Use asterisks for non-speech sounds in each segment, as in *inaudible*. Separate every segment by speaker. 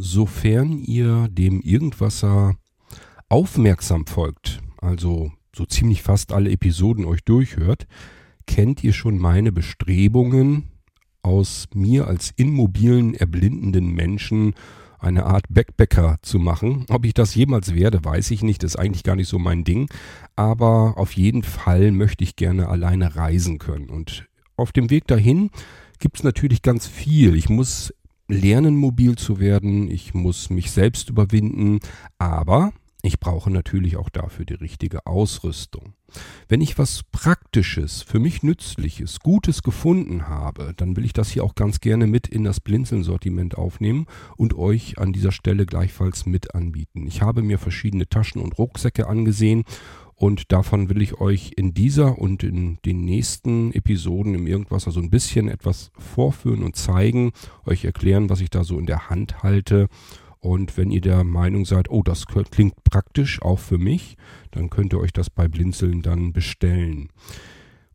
Speaker 1: Sofern ihr dem Irgendwasser aufmerksam folgt, also so ziemlich fast alle Episoden euch durchhört, kennt ihr schon meine Bestrebungen, aus mir als immobilen, erblindenden Menschen eine Art Backpacker zu machen. Ob ich das jemals werde, weiß ich nicht. Das ist eigentlich gar nicht so mein Ding. Aber auf jeden Fall möchte ich gerne alleine reisen können. Und auf dem Weg dahin gibt es natürlich ganz viel. Ich muss lernen, mobil zu werden. Ich muss mich selbst überwinden. Aber ich brauche natürlich auch dafür die richtige Ausrüstung. Wenn ich was Praktisches, für mich Nützliches, Gutes gefunden habe, dann will ich das hier auch ganz gerne mit in das Blinzeln-Sortiment aufnehmen und euch an dieser Stelle gleichfalls mit anbieten. Ich habe mir verschiedene Taschen und Rucksäcke angesehen und davon will ich euch in dieser und in den nächsten Episoden im Irgendwas so also ein bisschen etwas vorführen und zeigen, euch erklären, was ich da so in der Hand halte und wenn ihr der Meinung seid, oh, das klingt praktisch auch für mich, dann könnt ihr euch das bei Blinzeln dann bestellen.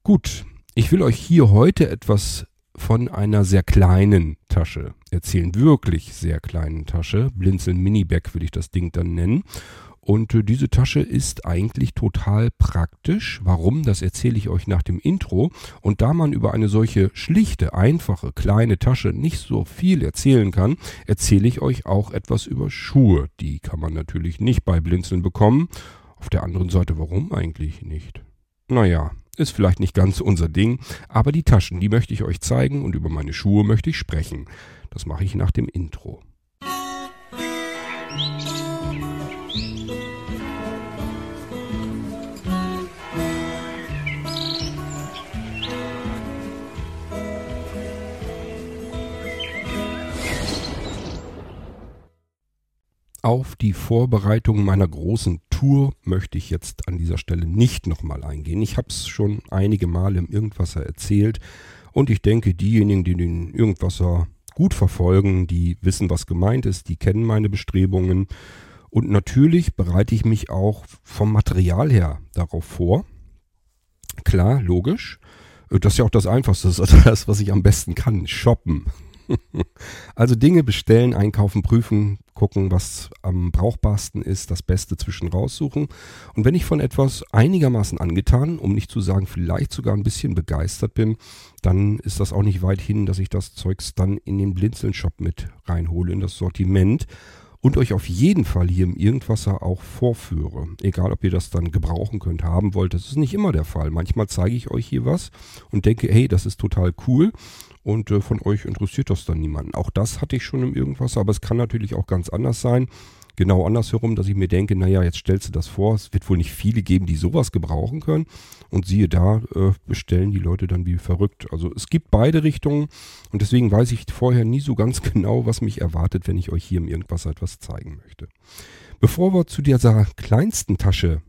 Speaker 1: Gut, ich will euch hier heute etwas von einer sehr kleinen Tasche erzählen. Wirklich sehr kleinen Tasche. Blinzeln Minibag will ich das Ding dann nennen. Und äh, diese Tasche ist eigentlich total praktisch. Warum? Das erzähle ich euch nach dem Intro. Und da man über eine solche schlichte, einfache, kleine Tasche nicht so viel erzählen kann, erzähle ich euch auch etwas über Schuhe. Die kann man natürlich nicht bei Blinzeln bekommen. Auf der anderen Seite, warum eigentlich nicht? Naja, ist vielleicht nicht ganz unser Ding, aber die Taschen, die möchte ich euch zeigen und über meine Schuhe möchte ich sprechen. Das mache ich nach dem Intro. Musik Auf die Vorbereitung meiner großen Tour möchte ich jetzt an dieser Stelle nicht nochmal eingehen. Ich habe es schon einige Male im Irgendwasser erzählt und ich denke, diejenigen, die den Irgendwasser gut verfolgen, die wissen, was gemeint ist, die kennen meine Bestrebungen und natürlich bereite ich mich auch vom Material her darauf vor. Klar, logisch. Das ist ja auch das Einfachste, das ist *laughs* das, was ich am besten kann, shoppen. *laughs* also Dinge bestellen, einkaufen, prüfen, gucken, was am brauchbarsten ist, das Beste zwischen raussuchen. Und wenn ich von etwas einigermaßen angetan, um nicht zu sagen vielleicht sogar ein bisschen begeistert bin, dann ist das auch nicht weit hin, dass ich das Zeugs dann in den Blinzeln-Shop mit reinhole, in das Sortiment und euch auf jeden Fall hier im Irgendwasser auch vorführe. Egal, ob ihr das dann gebrauchen könnt, haben wollt. Das ist nicht immer der Fall. Manchmal zeige ich euch hier was und denke, hey, das ist total cool und äh, von euch interessiert das dann niemanden. Auch das hatte ich schon im Irgendwas, aber es kann natürlich auch ganz anders sein. Genau andersherum, dass ich mir denke, naja, jetzt stellst du das vor, es wird wohl nicht viele geben, die sowas gebrauchen können. Und siehe da, äh, bestellen die Leute dann wie verrückt. Also es gibt beide Richtungen und deswegen weiß ich vorher nie so ganz *laughs* genau, was mich erwartet, wenn ich euch hier im Irgendwas etwas zeigen möchte. Bevor wir zu dieser kleinsten Tasche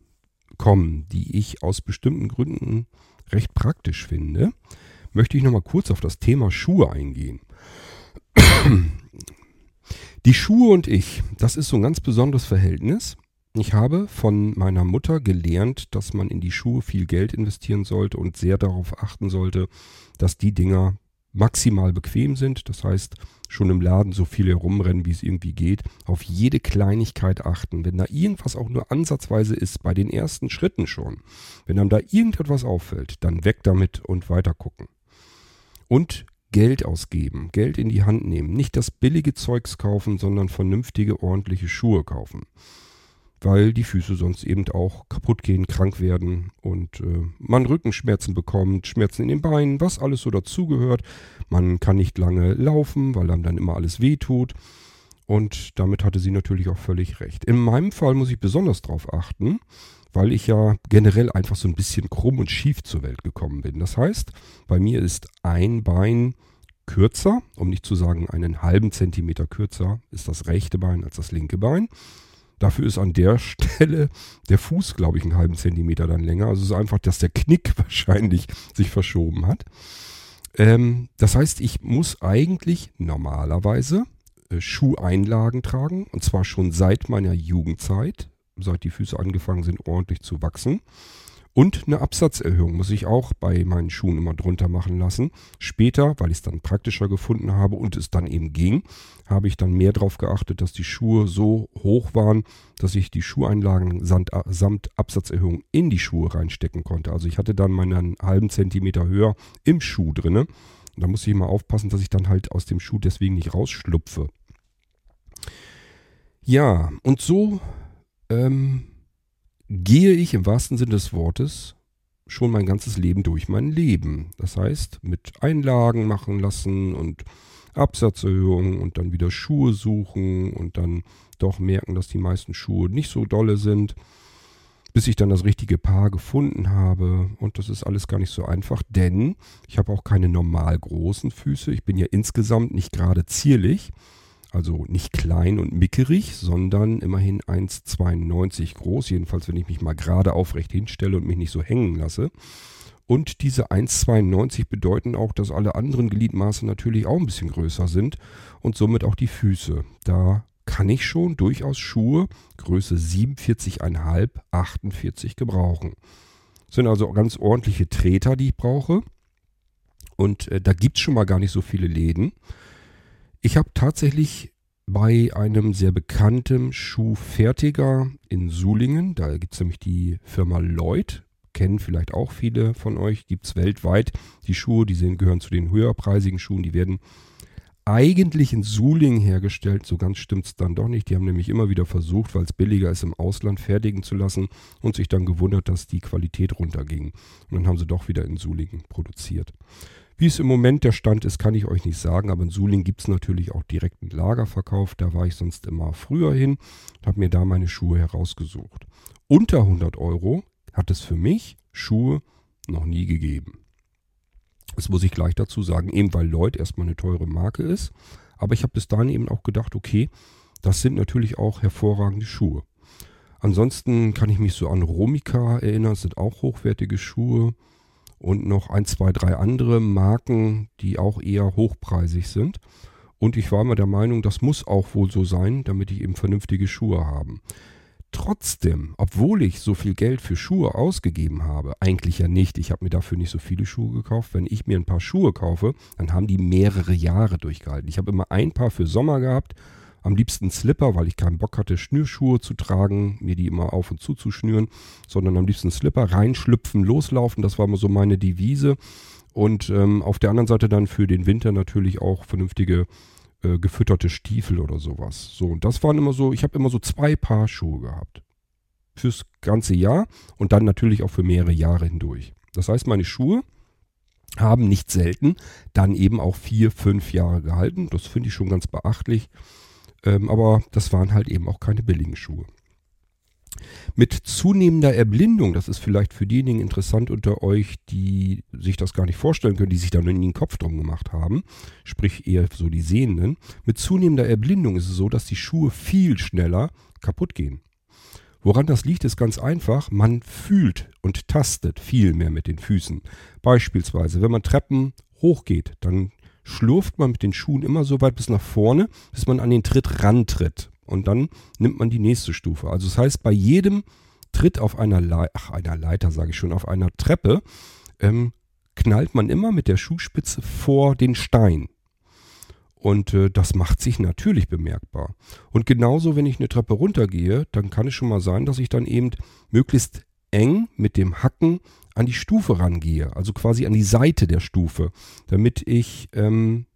Speaker 1: kommen, die ich aus bestimmten Gründen recht praktisch finde, möchte ich nochmal kurz auf das Thema Schuhe eingehen. *clears throat* Die Schuhe und ich, das ist so ein ganz besonderes Verhältnis. Ich habe von meiner Mutter gelernt, dass man in die Schuhe viel Geld investieren sollte und sehr darauf achten sollte, dass die Dinger maximal bequem sind. Das heißt, schon im Laden so viel herumrennen, wie es irgendwie geht. Auf jede Kleinigkeit achten. Wenn da irgendwas auch nur ansatzweise ist, bei den ersten Schritten schon, wenn einem da irgendetwas auffällt, dann weg damit und weiter gucken. Und Geld ausgeben, Geld in die Hand nehmen. Nicht das billige Zeugs kaufen, sondern vernünftige, ordentliche Schuhe kaufen. Weil die Füße sonst eben auch kaputt gehen, krank werden und äh, man Rückenschmerzen bekommt, Schmerzen in den Beinen, was alles so dazugehört. Man kann nicht lange laufen, weil einem dann immer alles wehtut. Und damit hatte sie natürlich auch völlig recht. In meinem Fall muss ich besonders darauf achten, weil ich ja generell einfach so ein bisschen krumm und schief zur Welt gekommen bin. Das heißt, bei mir ist ein Bein kürzer, um nicht zu sagen einen halben Zentimeter kürzer, ist das rechte Bein als das linke Bein. Dafür ist an der *laughs* Stelle der Fuß, glaube ich, einen halben Zentimeter dann länger. Also es ist einfach, dass der Knick *laughs* wahrscheinlich sich verschoben hat. Ähm, das heißt, ich muss eigentlich normalerweise äh, Schuheinlagen tragen. Und zwar schon seit meiner Jugendzeit seit die Füße angefangen sind, ordentlich zu wachsen. Und eine Absatzerhöhung muss ich auch bei meinen Schuhen immer drunter machen lassen. Später, weil ich es dann praktischer gefunden habe und es dann eben ging, habe ich dann mehr darauf geachtet, dass die Schuhe so hoch waren, dass ich die Schuheinlagen samt Absatzerhöhung in die Schuhe reinstecken konnte. Also ich hatte dann meinen halben Zentimeter höher im Schuh drinne. Da muss ich immer aufpassen, dass ich dann halt aus dem Schuh deswegen nicht rausschlupfe. Ja, und so ähm, gehe ich im wahrsten Sinne des Wortes schon mein ganzes Leben durch mein Leben. Das heißt, mit Einlagen machen lassen und Absatzerhöhungen und dann wieder Schuhe suchen und dann doch merken, dass die meisten Schuhe nicht so dolle sind, bis ich dann das richtige Paar gefunden habe. Und das ist alles gar nicht so einfach, denn ich habe auch keine normal großen Füße. Ich bin ja insgesamt nicht gerade zierlich. Also nicht klein und mickerig, sondern immerhin 1,92 groß. Jedenfalls, wenn ich mich mal gerade aufrecht hinstelle und mich nicht so hängen lasse. Und diese 1,92 bedeuten auch, dass alle anderen Gliedmaße natürlich auch ein bisschen größer sind und somit auch die Füße. Da kann ich schon durchaus Schuhe Größe 47,5, 48 gebrauchen. Das sind also ganz ordentliche Treter, die ich brauche. Und äh, da gibt es schon mal gar nicht so viele Läden. Ich habe tatsächlich bei einem sehr bekannten Schuhfertiger in Sulingen, da gibt es nämlich die Firma Lloyd, kennen vielleicht auch viele von euch, gibt es weltweit die Schuhe, die sind, gehören zu den höherpreisigen Schuhen, die werden eigentlich in Sulingen hergestellt, so ganz stimmt es dann doch nicht. Die haben nämlich immer wieder versucht, weil es billiger ist, im Ausland fertigen zu lassen und sich dann gewundert, dass die Qualität runterging. Und dann haben sie doch wieder in Sulingen produziert. Wie es im Moment der Stand ist, kann ich euch nicht sagen, aber in Suling gibt es natürlich auch direkten Lagerverkauf. Da war ich sonst immer früher hin und habe mir da meine Schuhe herausgesucht. Unter 100 Euro hat es für mich Schuhe noch nie gegeben. Das muss ich gleich dazu sagen, eben weil Lloyd erstmal eine teure Marke ist. Aber ich habe bis dahin eben auch gedacht, okay, das sind natürlich auch hervorragende Schuhe. Ansonsten kann ich mich so an Romika erinnern, das sind auch hochwertige Schuhe und noch ein, zwei, drei andere Marken, die auch eher hochpreisig sind. Und ich war immer der Meinung, das muss auch wohl so sein, damit ich eben vernünftige Schuhe habe. Trotzdem, obwohl ich so viel Geld für Schuhe ausgegeben habe, eigentlich ja nicht, ich habe mir dafür nicht so viele Schuhe gekauft. Wenn ich mir ein paar Schuhe kaufe, dann haben die mehrere Jahre durchgehalten. Ich habe immer ein paar für Sommer gehabt am liebsten Slipper, weil ich keinen Bock hatte, Schnürschuhe zu tragen, mir die immer auf und zu zu schnüren, sondern am liebsten Slipper reinschlüpfen, loslaufen. Das war immer so meine Devise. Und ähm, auf der anderen Seite dann für den Winter natürlich auch vernünftige äh, gefütterte Stiefel oder sowas. So, und das waren immer so, ich habe immer so zwei Paar Schuhe gehabt. Fürs ganze Jahr und dann natürlich auch für mehrere Jahre hindurch. Das heißt, meine Schuhe haben nicht selten dann eben auch vier, fünf Jahre gehalten. Das finde ich schon ganz beachtlich. Ähm, aber das waren halt eben auch keine billigen Schuhe. Mit zunehmender Erblindung, das ist vielleicht für diejenigen interessant unter euch, die sich das gar nicht vorstellen können, die sich da nur in den Kopf drum gemacht haben, sprich eher so die Sehenden, mit zunehmender Erblindung ist es so, dass die Schuhe viel schneller kaputt gehen. Woran das liegt, ist ganz einfach. Man fühlt und tastet viel mehr mit den Füßen. Beispielsweise, wenn man Treppen hochgeht, dann schlurft man mit den Schuhen immer so weit bis nach vorne, bis man an den Tritt rantritt. Und dann nimmt man die nächste Stufe. Also das heißt, bei jedem Tritt auf einer, Le Ach, einer Leiter, sage ich schon, auf einer Treppe, ähm, knallt man immer mit der Schuhspitze vor den Stein. Und äh, das macht sich natürlich bemerkbar. Und genauso, wenn ich eine Treppe runtergehe, dann kann es schon mal sein, dass ich dann eben möglichst eng mit dem Hacken an die Stufe rangehe, also quasi an die Seite der Stufe, damit ich ähm,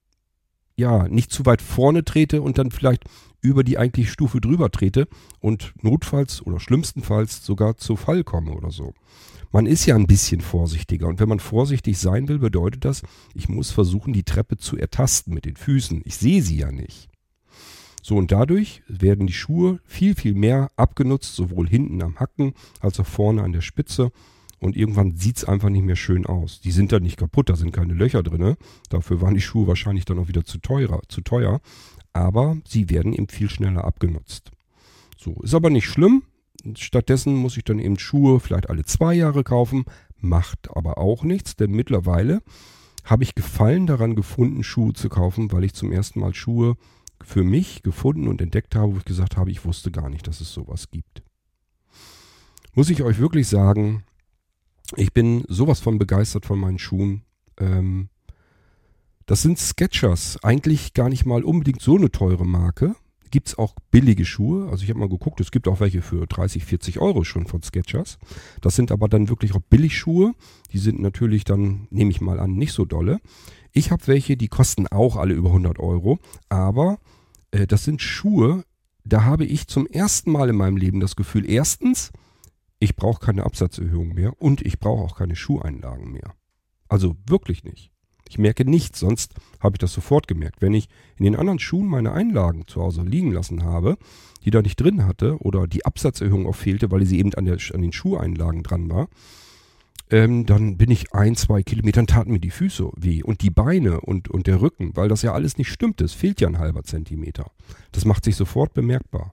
Speaker 1: ja nicht zu weit vorne trete und dann vielleicht über die eigentliche Stufe drüber trete und notfalls oder schlimmstenfalls sogar zu Fall komme oder so. Man ist ja ein bisschen vorsichtiger und wenn man vorsichtig sein will, bedeutet das, ich muss versuchen, die Treppe zu ertasten mit den Füßen. Ich sehe sie ja nicht. So und dadurch werden die Schuhe viel, viel mehr abgenutzt, sowohl hinten am Hacken als auch vorne an der Spitze. Und irgendwann sieht es einfach nicht mehr schön aus. Die sind dann nicht kaputt, da sind keine Löcher drin. Dafür waren die Schuhe wahrscheinlich dann auch wieder zu, teurer, zu teuer. Aber sie werden eben viel schneller abgenutzt. So, ist aber nicht schlimm. Stattdessen muss ich dann eben Schuhe vielleicht alle zwei Jahre kaufen. Macht aber auch nichts, denn mittlerweile habe ich Gefallen daran gefunden, Schuhe zu kaufen, weil ich zum ersten Mal Schuhe für mich gefunden und entdeckt habe, wo ich gesagt habe, ich wusste gar nicht, dass es sowas gibt. Muss ich euch wirklich sagen, Ich bin sowas von begeistert von meinen Schuhen. Ähm, das sind Sketchers, eigentlich gar nicht mal unbedingt so eine teure Marke. Gibt es auch billige Schuhe. Also ich habe mal geguckt, es gibt auch welche für 30, 40 Euro schon von Sketchers. Das sind aber dann wirklich auch Billigschuhe. Die sind natürlich dann, nehme ich mal an, nicht so dolle. Ich habe welche, die kosten auch alle über 100 Euro. Aber äh, das sind Schuhe, da habe ich zum ersten Mal in meinem Leben das Gefühl, erstens, ich brauche keine Absatzerhöhung mehr und ich brauche auch keine Schuheinlagen mehr. Also wirklich nicht. Ich merke nichts, sonst habe ich das sofort gemerkt. Wenn ich in den anderen Schuhen meine Einlagen zu Hause liegen lassen habe, die da nicht drin hatte oder die Absatzerhöhung auch fehlte, weil sie eben an, der, an den Schuheinlagen dran war, ähm, dann bin ich ein, zwei Kilometern, taten mir die Füße weh und die Beine und, und der Rücken, weil das ja alles nicht stimmt. Es fehlt ja ein halber Zentimeter. Das macht sich sofort bemerkbar.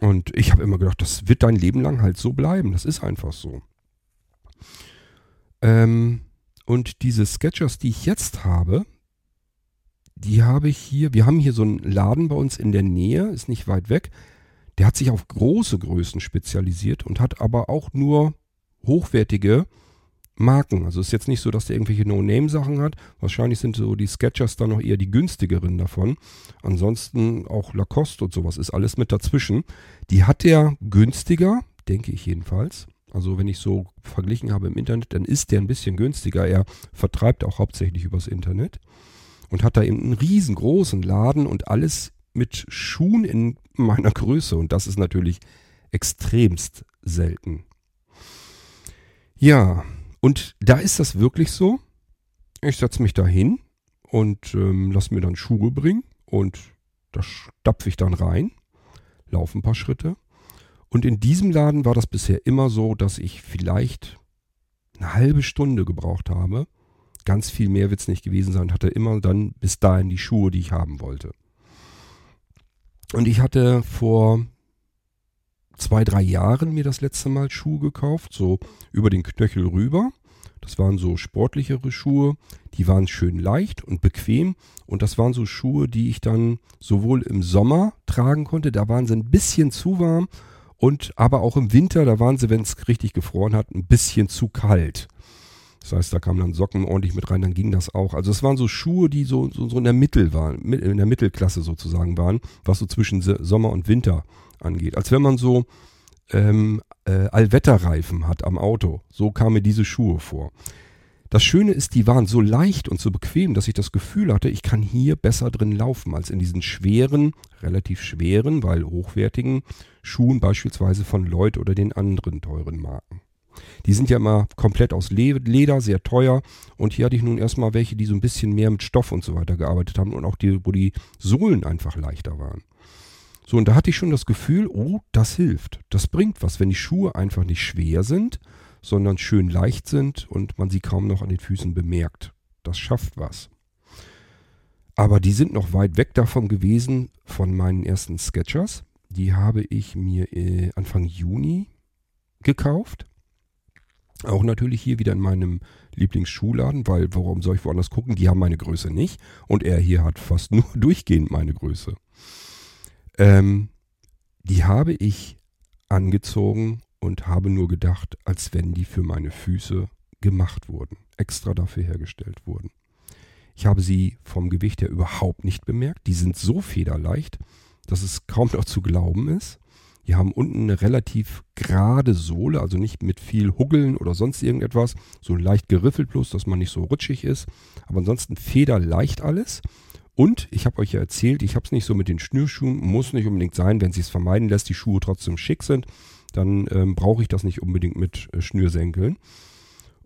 Speaker 1: Und ich habe immer gedacht, das wird dein Leben lang halt so bleiben. Das ist einfach so. Ähm, und diese Sketchers, die ich jetzt habe, die habe ich hier, wir haben hier so einen Laden bei uns in der Nähe, ist nicht weit weg. Der hat sich auf große Größen spezialisiert und hat aber auch nur hochwertige Marken. Also ist jetzt nicht so, dass der irgendwelche No-Name-Sachen hat. Wahrscheinlich sind so die Sketchers dann noch eher die günstigeren davon. Ansonsten auch Lacoste und sowas ist alles mit dazwischen. Die hat der günstiger, denke ich jedenfalls. Also wenn ich so verglichen habe im Internet, dann ist der ein bisschen günstiger. Er vertreibt auch hauptsächlich übers Internet und hat da eben einen riesengroßen Laden und alles mit Schuhen in meiner Größe. Und das ist natürlich extremst selten. Ja, und da ist das wirklich so. Ich setze mich da hin und ähm, lass mir dann Schuhe bringen und da stapfe ich dann rein, laufe ein paar Schritte und in diesem Laden war das bisher immer so, dass ich vielleicht eine halbe Stunde gebraucht habe. Ganz viel mehr wird es nicht gewesen sein. Hatte immer dann bis dahin die Schuhe, die ich haben wollte. Und ich hatte vor zwei, drei Jahren mir das letzte Mal Schuhe gekauft, so über den Knöchel rüber. Das waren so sportlichere Schuhe, die waren schön leicht und bequem und das waren so Schuhe, die ich dann sowohl im Sommer tragen konnte, da waren sie ein bisschen zu warm und aber auch im Winter, da waren sie, wenn es richtig gefroren hat, ein bisschen zu kalt. Das heißt, da kamen dann Socken ordentlich mit rein, dann ging das auch. Also es waren so Schuhe, die so, so, so in der Mittel waren, in der Mittelklasse sozusagen waren, was so zwischen Sommer und Winter angeht. Als wenn man so ähm, äh, Allwetterreifen hat am Auto. So kamen mir diese Schuhe vor. Das Schöne ist, die waren so leicht und so bequem, dass ich das Gefühl hatte, ich kann hier besser drin laufen als in diesen schweren, relativ schweren, weil hochwertigen Schuhen beispielsweise von Lloyd oder den anderen teuren Marken. Die sind ja immer komplett aus Leder, sehr teuer. Und hier hatte ich nun erstmal welche, die so ein bisschen mehr mit Stoff und so weiter gearbeitet haben und auch die, wo die Sohlen einfach leichter waren. So, und da hatte ich schon das Gefühl, oh, das hilft. Das bringt was, wenn die Schuhe einfach nicht schwer sind, sondern schön leicht sind und man sie kaum noch an den Füßen bemerkt. Das schafft was. Aber die sind noch weit weg davon gewesen von meinen ersten Sketchers. Die habe ich mir äh, Anfang Juni gekauft. Auch natürlich hier wieder in meinem Lieblingsschuhladen, weil warum soll ich woanders gucken? Die haben meine Größe nicht. Und er hier hat fast *laughs* nur durchgehend meine Größe. Ähm, die habe ich angezogen und habe nur gedacht, als wenn die für meine Füße gemacht wurden, extra dafür hergestellt wurden. Ich habe sie vom Gewicht her überhaupt nicht bemerkt. Die sind so federleicht, dass es kaum noch zu glauben ist. Die haben unten eine relativ gerade Sohle, also nicht mit viel Huggeln oder sonst irgendetwas. So leicht geriffelt bloß, dass man nicht so rutschig ist. Aber ansonsten federleicht alles. Und ich habe euch ja erzählt, ich habe es nicht so mit den Schnürschuhen, muss nicht unbedingt sein, wenn sie es vermeiden lässt, die Schuhe trotzdem schick sind dann ähm, brauche ich das nicht unbedingt mit äh, Schnürsenkeln.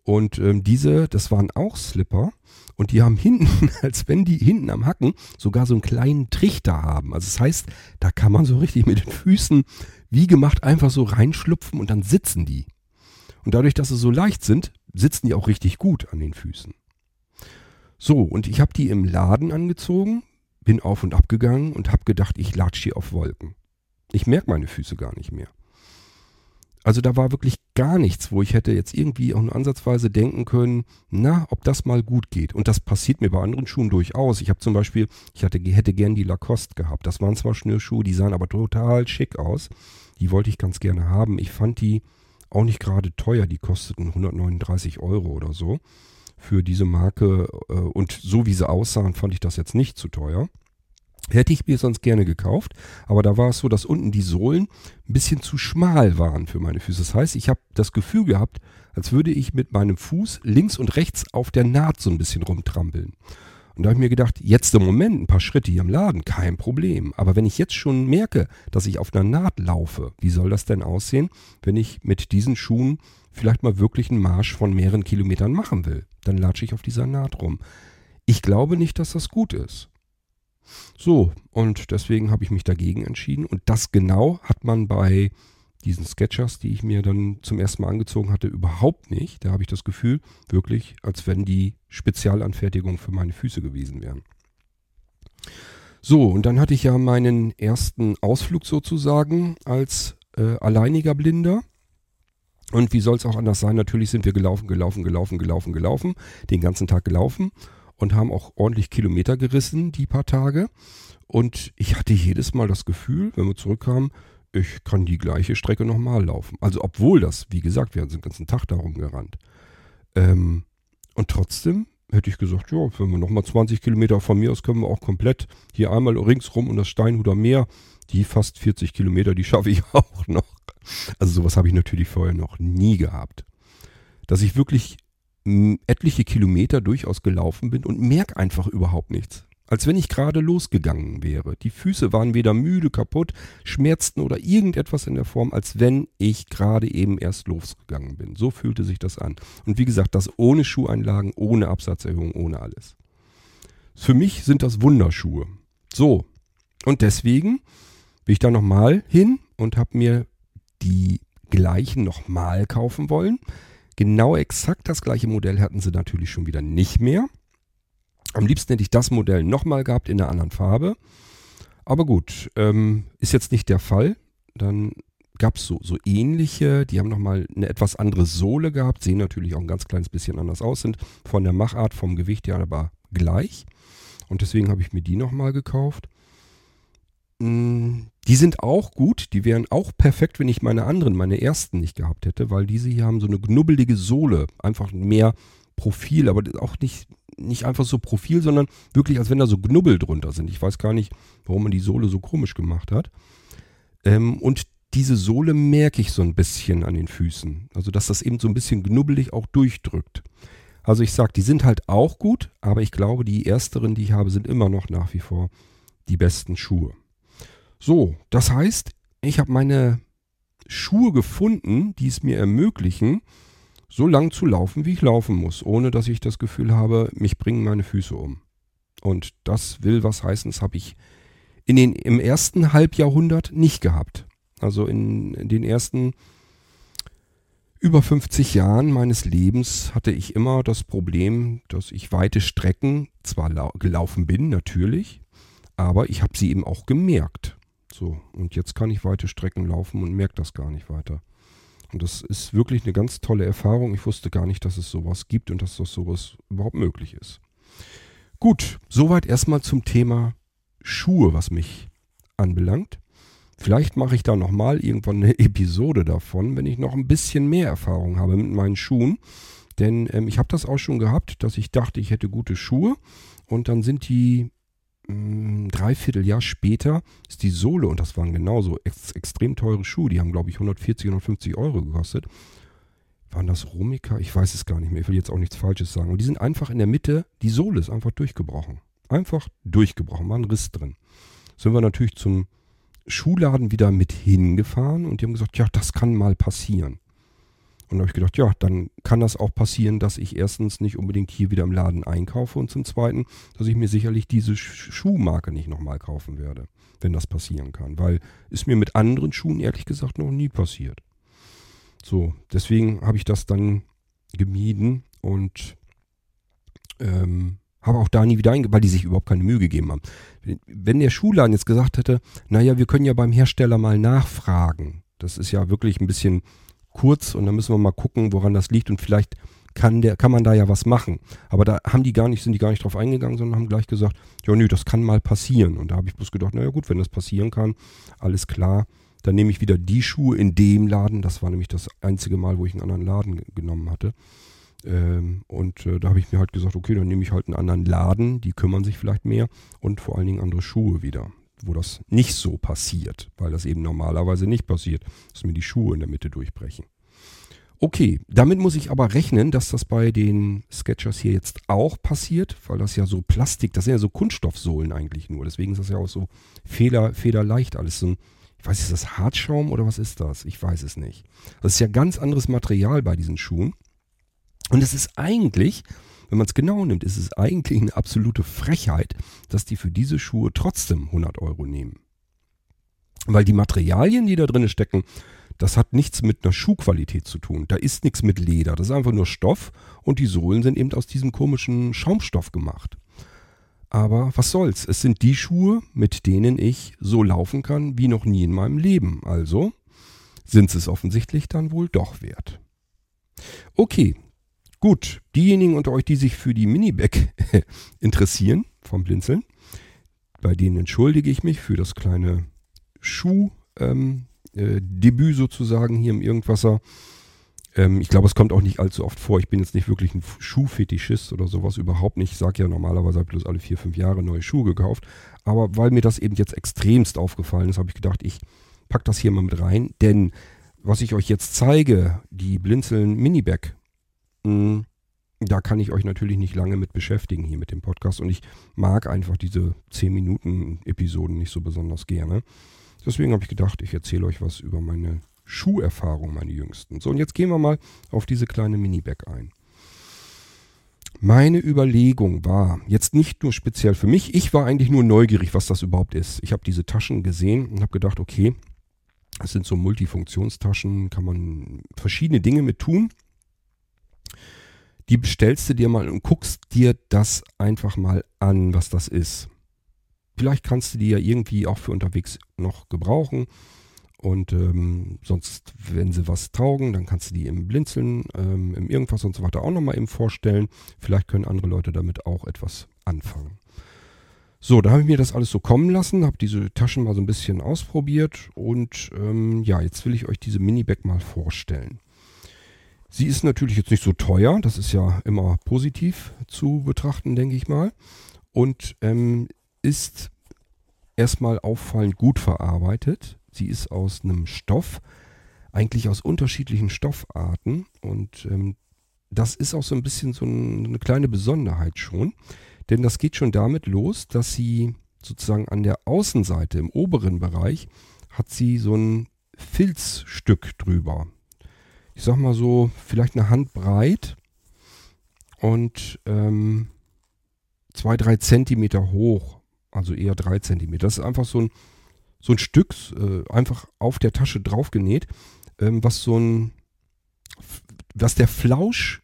Speaker 1: Und ähm, diese, das waren auch Slipper. Und die haben *laughs* hinten, als wenn die hinten am Hacken sogar so einen kleinen Trichter haben. Also das heißt, da kann man so richtig mit den Füßen wie gemacht einfach so reinschlupfen und dann sitzen die. Und dadurch, dass sie so leicht sind, sitzen die auch richtig gut an den Füßen. So, und ich habe die im Laden angezogen, bin auf und ab gegangen und habe gedacht, ich latsche hier auf Wolken. Ich merke meine Füße gar nicht mehr. Also da war wirklich gar nichts, wo ich hätte jetzt irgendwie auch nur ansatzweise denken können, na, ob das mal gut geht. Und das passiert mir bei anderen Schuhen durchaus. Ich habe zum Beispiel, ich hatte, hätte gern die Lacoste gehabt. Das waren zwar Schnürschuhe, die sahen aber total schick aus. Die wollte ich ganz gerne haben. Ich fand die auch nicht gerade teuer. Die kosteten 139 Euro oder so für diese Marke. Äh, und so wie sie aussahen, fand ich das jetzt nicht zu teuer. Hätte ich mir sonst gerne gekauft, aber da war es so, dass unten die Sohlen ein bisschen zu schmal waren für meine Füße. Das heißt, ich habe das Gefühl gehabt, als würde ich mit meinem Fuß links und rechts auf der Naht so ein bisschen rumtrampeln. Und da habe ich mir gedacht, jetzt im Moment ein paar Schritte hier im Laden, kein Problem. Aber wenn ich jetzt schon merke, dass ich auf einer Naht laufe, wie soll das denn aussehen, wenn ich mit diesen Schuhen vielleicht mal wirklich einen Marsch von mehreren Kilometern machen will? Dann latsche ich auf dieser Naht rum. Ich glaube nicht, dass das gut ist. So, und deswegen habe ich mich dagegen entschieden. Und das genau hat man bei diesen Sketchers, die ich mir dann zum ersten Mal angezogen hatte, überhaupt nicht. Da habe ich das Gefühl, wirklich, als wenn die Spezialanfertigung für meine Füße gewesen wären. So, und dann hatte ich ja meinen ersten Ausflug sozusagen als äh, alleiniger Blinder. Und wie soll es auch anders sein? Natürlich sind wir gelaufen, gelaufen, gelaufen, gelaufen, gelaufen, den ganzen Tag gelaufen und haben auch ordentlich Kilometer gerissen, die paar Tage. Und ich hatte jedes Mal das Gefühl, wenn wir zurückkamen, ich kann die gleiche Strecke nochmal laufen. Also obwohl das, wie gesagt, wir haben den ganzen Tag darum gerannt. Ähm, und trotzdem hätte ich gesagt, ja, wenn wir nochmal 20 Kilometer von mir aus können wir auch komplett hier einmal ringsrum und das Steinhuder Meer, die fast 40 Kilometer, die schaffe ich *laughs* auch noch. Also sowas habe ich natürlich vorher noch nie gehabt. Dass ich wirklich etliche Kilometer durchaus gelaufen bin und merke einfach überhaupt nichts als wenn ich gerade losgegangen wäre. Die Füße waren weder müde, kaputt, schmerzten oder irgendetwas in der Form, als wenn ich gerade eben erst losgegangen bin. So fühlte sich das an. Und wie gesagt, das ohne Schuheinlagen, ohne Absatzerhöhung, ohne alles. Für mich sind das Wunderschuhe. So. Und deswegen bin ich da nochmal hin und habe mir die gleichen nochmal kaufen wollen. Genau exakt das gleiche Modell hatten sie natürlich schon wieder nicht mehr. Am liebsten hätte ich das Modell nochmal gehabt in einer anderen Farbe. Aber gut, ähm, ist jetzt nicht der Fall. Dann gab es so, so ähnliche, die haben nochmal eine etwas andere Sohle gehabt, sehen natürlich auch ein ganz kleines bisschen anders aus, sind von der Machart, vom Gewicht her aber gleich. Und deswegen habe ich mir die nochmal gekauft. Mm, die sind auch gut, die wären auch perfekt, wenn ich meine anderen, meine ersten nicht gehabt hätte, weil diese hier haben so eine knubbelige Sohle, einfach mehr Profil, aber auch nicht nicht einfach so Profil, sondern wirklich, als wenn da so Knubbel drunter sind. Ich weiß gar nicht, warum man die Sohle so komisch gemacht hat. Ähm, und diese Sohle merke ich so ein bisschen an den Füßen. Also, dass das eben so ein bisschen knubbelig auch durchdrückt. Also, ich sage, die sind halt auch gut, aber ich glaube, die ersteren, die ich habe, sind immer noch nach wie vor die besten Schuhe. So, das heißt, ich habe meine Schuhe gefunden, die es mir ermöglichen, so lang zu laufen, wie ich laufen muss, ohne dass ich das Gefühl habe, mich bringen meine Füße um. Und das will was heißen, das habe ich in den, im ersten Halbjahrhundert nicht gehabt. Also in, in den ersten über 50 Jahren meines Lebens hatte ich immer das Problem, dass ich weite Strecken zwar gelaufen bin, natürlich, aber ich habe sie eben auch gemerkt. So, und jetzt kann ich weite Strecken laufen und merke das gar nicht weiter. Und das ist wirklich eine ganz tolle Erfahrung. Ich wusste gar nicht, dass es sowas gibt und dass das sowas überhaupt möglich ist. Gut, soweit erstmal zum Thema Schuhe, was mich anbelangt. Vielleicht mache ich da nochmal irgendwann eine *laughs* Episode davon, wenn ich noch ein bisschen mehr Erfahrung habe mit meinen Schuhen. Denn ähm, ich habe das auch schon gehabt, dass ich dachte, ich hätte gute Schuhe und dann sind die ein Dreivierteljahr später ist die Sohle, und das waren genauso ex extrem teure Schuhe, die haben, glaube ich, 140, 150 Euro gekostet. Waren das Romika? Ich weiß es gar nicht mehr. Ich will jetzt auch nichts Falsches sagen. Und die sind einfach in der Mitte, die Sohle ist einfach durchgebrochen. Einfach durchgebrochen, war ein Riss drin. Sind wir natürlich zum Schuhladen wieder mit hingefahren und die haben gesagt, ja, das kann mal passieren. Und habe ich gedacht, ja, dann kann das auch passieren, dass ich erstens nicht unbedingt hier wieder im Laden einkaufe und zum Zweiten, dass ich mir sicherlich diese Schuhmarke nicht nochmal kaufen werde, wenn das passieren kann. Weil ist mir mit anderen Schuhen ehrlich gesagt noch nie passiert. So, deswegen habe ich das dann gemieden und ähm, habe auch da nie wieder eingebaut, weil die sich überhaupt keine Mühe gegeben haben. Wenn der Schuhladen jetzt gesagt hätte, naja, wir können ja beim Hersteller mal nachfragen, das ist ja wirklich ein bisschen kurz und dann müssen wir mal gucken, woran das liegt und vielleicht kann der, kann man da ja was machen. Aber da haben die gar nicht, sind die gar nicht drauf eingegangen, sondern haben gleich gesagt, ja nö, das kann mal passieren. Und da habe ich bloß gedacht, naja gut, wenn das passieren kann, alles klar, Dann nehme ich wieder die Schuhe in dem Laden. Das war nämlich das einzige Mal, wo ich einen anderen Laden genommen hatte. Ähm, und äh, da habe ich mir halt gesagt, okay, dann nehme ich halt einen anderen Laden, die kümmern sich vielleicht mehr und vor allen Dingen andere Schuhe wieder, wo das nicht so passiert, weil das eben normalerweise nicht passiert, dass mir die Schuhe in der Mitte durchbrechen. Okay, damit muss ich aber rechnen, dass das bei den Sketchers hier jetzt auch passiert, weil das ja so Plastik, das sind ja so Kunststoffsohlen eigentlich nur. Deswegen ist das ja auch so feder, federleicht alles. So ein, ich weiß, ist das Hartschaum oder was ist das? Ich weiß es nicht. Das ist ja ganz anderes Material bei diesen Schuhen. Und es ist eigentlich, wenn man es genau nimmt, ist es eigentlich eine absolute Frechheit, dass die für diese Schuhe trotzdem 100 Euro nehmen. Weil die Materialien, die da drin stecken, das hat nichts mit einer Schuhqualität zu tun. Da ist nichts mit Leder. Das ist einfach nur Stoff und die Sohlen sind eben aus diesem komischen Schaumstoff gemacht. Aber was soll's? Es sind die Schuhe, mit denen ich so laufen kann wie noch nie in meinem Leben. Also sind es offensichtlich dann wohl doch wert. Okay, Gut, diejenigen unter euch, die sich für die Miniback *laughs* interessieren, vom Blinzeln, bei denen entschuldige ich mich für das kleine Schuhdebüt ähm, äh, sozusagen hier im Irgendwasser. Ähm, ich glaube, es kommt auch nicht allzu oft vor. Ich bin jetzt nicht wirklich ein Schuhfetischist oder sowas, überhaupt nicht. Ich sage ja normalerweise habe ich bloß alle vier, fünf Jahre neue Schuhe gekauft. Aber weil mir das eben jetzt extremst aufgefallen ist, habe ich gedacht, ich packe das hier mal mit rein. Denn was ich euch jetzt zeige, die Blinzeln Miniback, da kann ich euch natürlich nicht lange mit beschäftigen hier mit dem Podcast und ich mag einfach diese 10 Minuten Episoden nicht so besonders gerne. Deswegen habe ich gedacht, ich erzähle euch was über meine Schuherfahrung, meine jüngsten. So, und jetzt gehen wir mal auf diese kleine Minibag ein. Meine Überlegung war jetzt nicht nur speziell für mich, ich war eigentlich nur neugierig, was das überhaupt ist. Ich habe diese Taschen gesehen und habe gedacht, okay, es sind so Multifunktionstaschen, kann man verschiedene Dinge mit tun die bestellst du dir mal und guckst dir das einfach mal an, was das ist. Vielleicht kannst du die ja irgendwie auch für unterwegs noch gebrauchen. Und ähm, sonst, wenn sie was taugen, dann kannst du die im Blinzeln, ähm, im Irgendwas und so weiter auch nochmal eben vorstellen. Vielleicht können andere Leute damit auch etwas anfangen. So, da habe ich mir das alles so kommen lassen, habe diese Taschen mal so ein bisschen ausprobiert und ähm, ja, jetzt will ich euch diese Mini-Bag mal vorstellen. Sie ist natürlich jetzt nicht so teuer, das ist ja immer positiv zu betrachten, denke ich mal. Und ähm, ist erstmal auffallend gut verarbeitet. Sie ist aus einem Stoff, eigentlich aus unterschiedlichen Stoffarten. Und ähm, das ist auch so ein bisschen so eine kleine Besonderheit schon. Denn das geht schon damit los, dass sie sozusagen an der Außenseite im oberen Bereich hat sie so ein Filzstück drüber ich sag mal so, vielleicht eine Hand breit und ähm, zwei, drei Zentimeter hoch. Also eher drei Zentimeter. Das ist einfach so ein, so ein Stück, äh, einfach auf der Tasche draufgenäht, ähm, was so ein, was der Flausch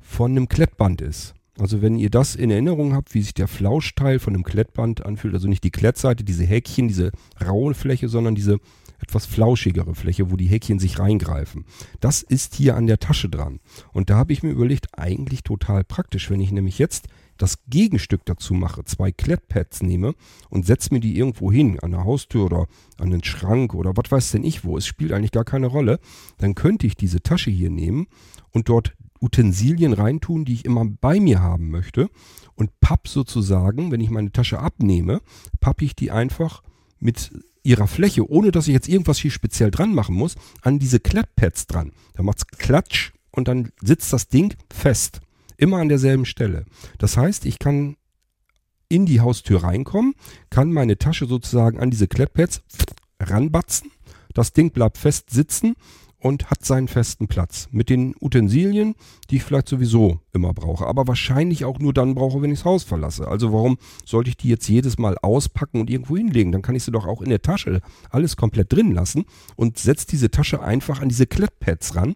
Speaker 1: von einem Klettband ist. Also wenn ihr das in Erinnerung habt, wie sich der Flauschteil von einem Klettband anfühlt, also nicht die Klettseite, diese Häkchen, diese raue Fläche, sondern diese etwas flauschigere Fläche, wo die Häkchen sich reingreifen. Das ist hier an der Tasche dran. Und da habe ich mir überlegt, eigentlich total praktisch, wenn ich nämlich jetzt das Gegenstück dazu mache, zwei Klettpads nehme und setze mir die irgendwo hin, an der Haustür oder an den Schrank oder was weiß denn ich wo, es spielt eigentlich gar keine Rolle, dann könnte ich diese Tasche hier nehmen und dort Utensilien reintun, die ich immer bei mir haben möchte und papp sozusagen, wenn ich meine Tasche abnehme, papp ich die einfach mit ihrer Fläche, ohne dass ich jetzt irgendwas hier speziell dran machen muss, an diese Klettpads dran. Da macht's Klatsch und dann sitzt das Ding fest. Immer an derselben Stelle. Das heißt, ich kann in die Haustür reinkommen, kann meine Tasche sozusagen an diese Klettpads ranbatzen. Das Ding bleibt fest sitzen und hat seinen festen Platz. Mit den Utensilien, die ich vielleicht sowieso immer brauche, aber wahrscheinlich auch nur dann brauche, wenn ich das Haus verlasse. Also warum sollte ich die jetzt jedes Mal auspacken und irgendwo hinlegen? Dann kann ich sie doch auch in der Tasche alles komplett drin lassen und setze diese Tasche einfach an diese Klettpads ran.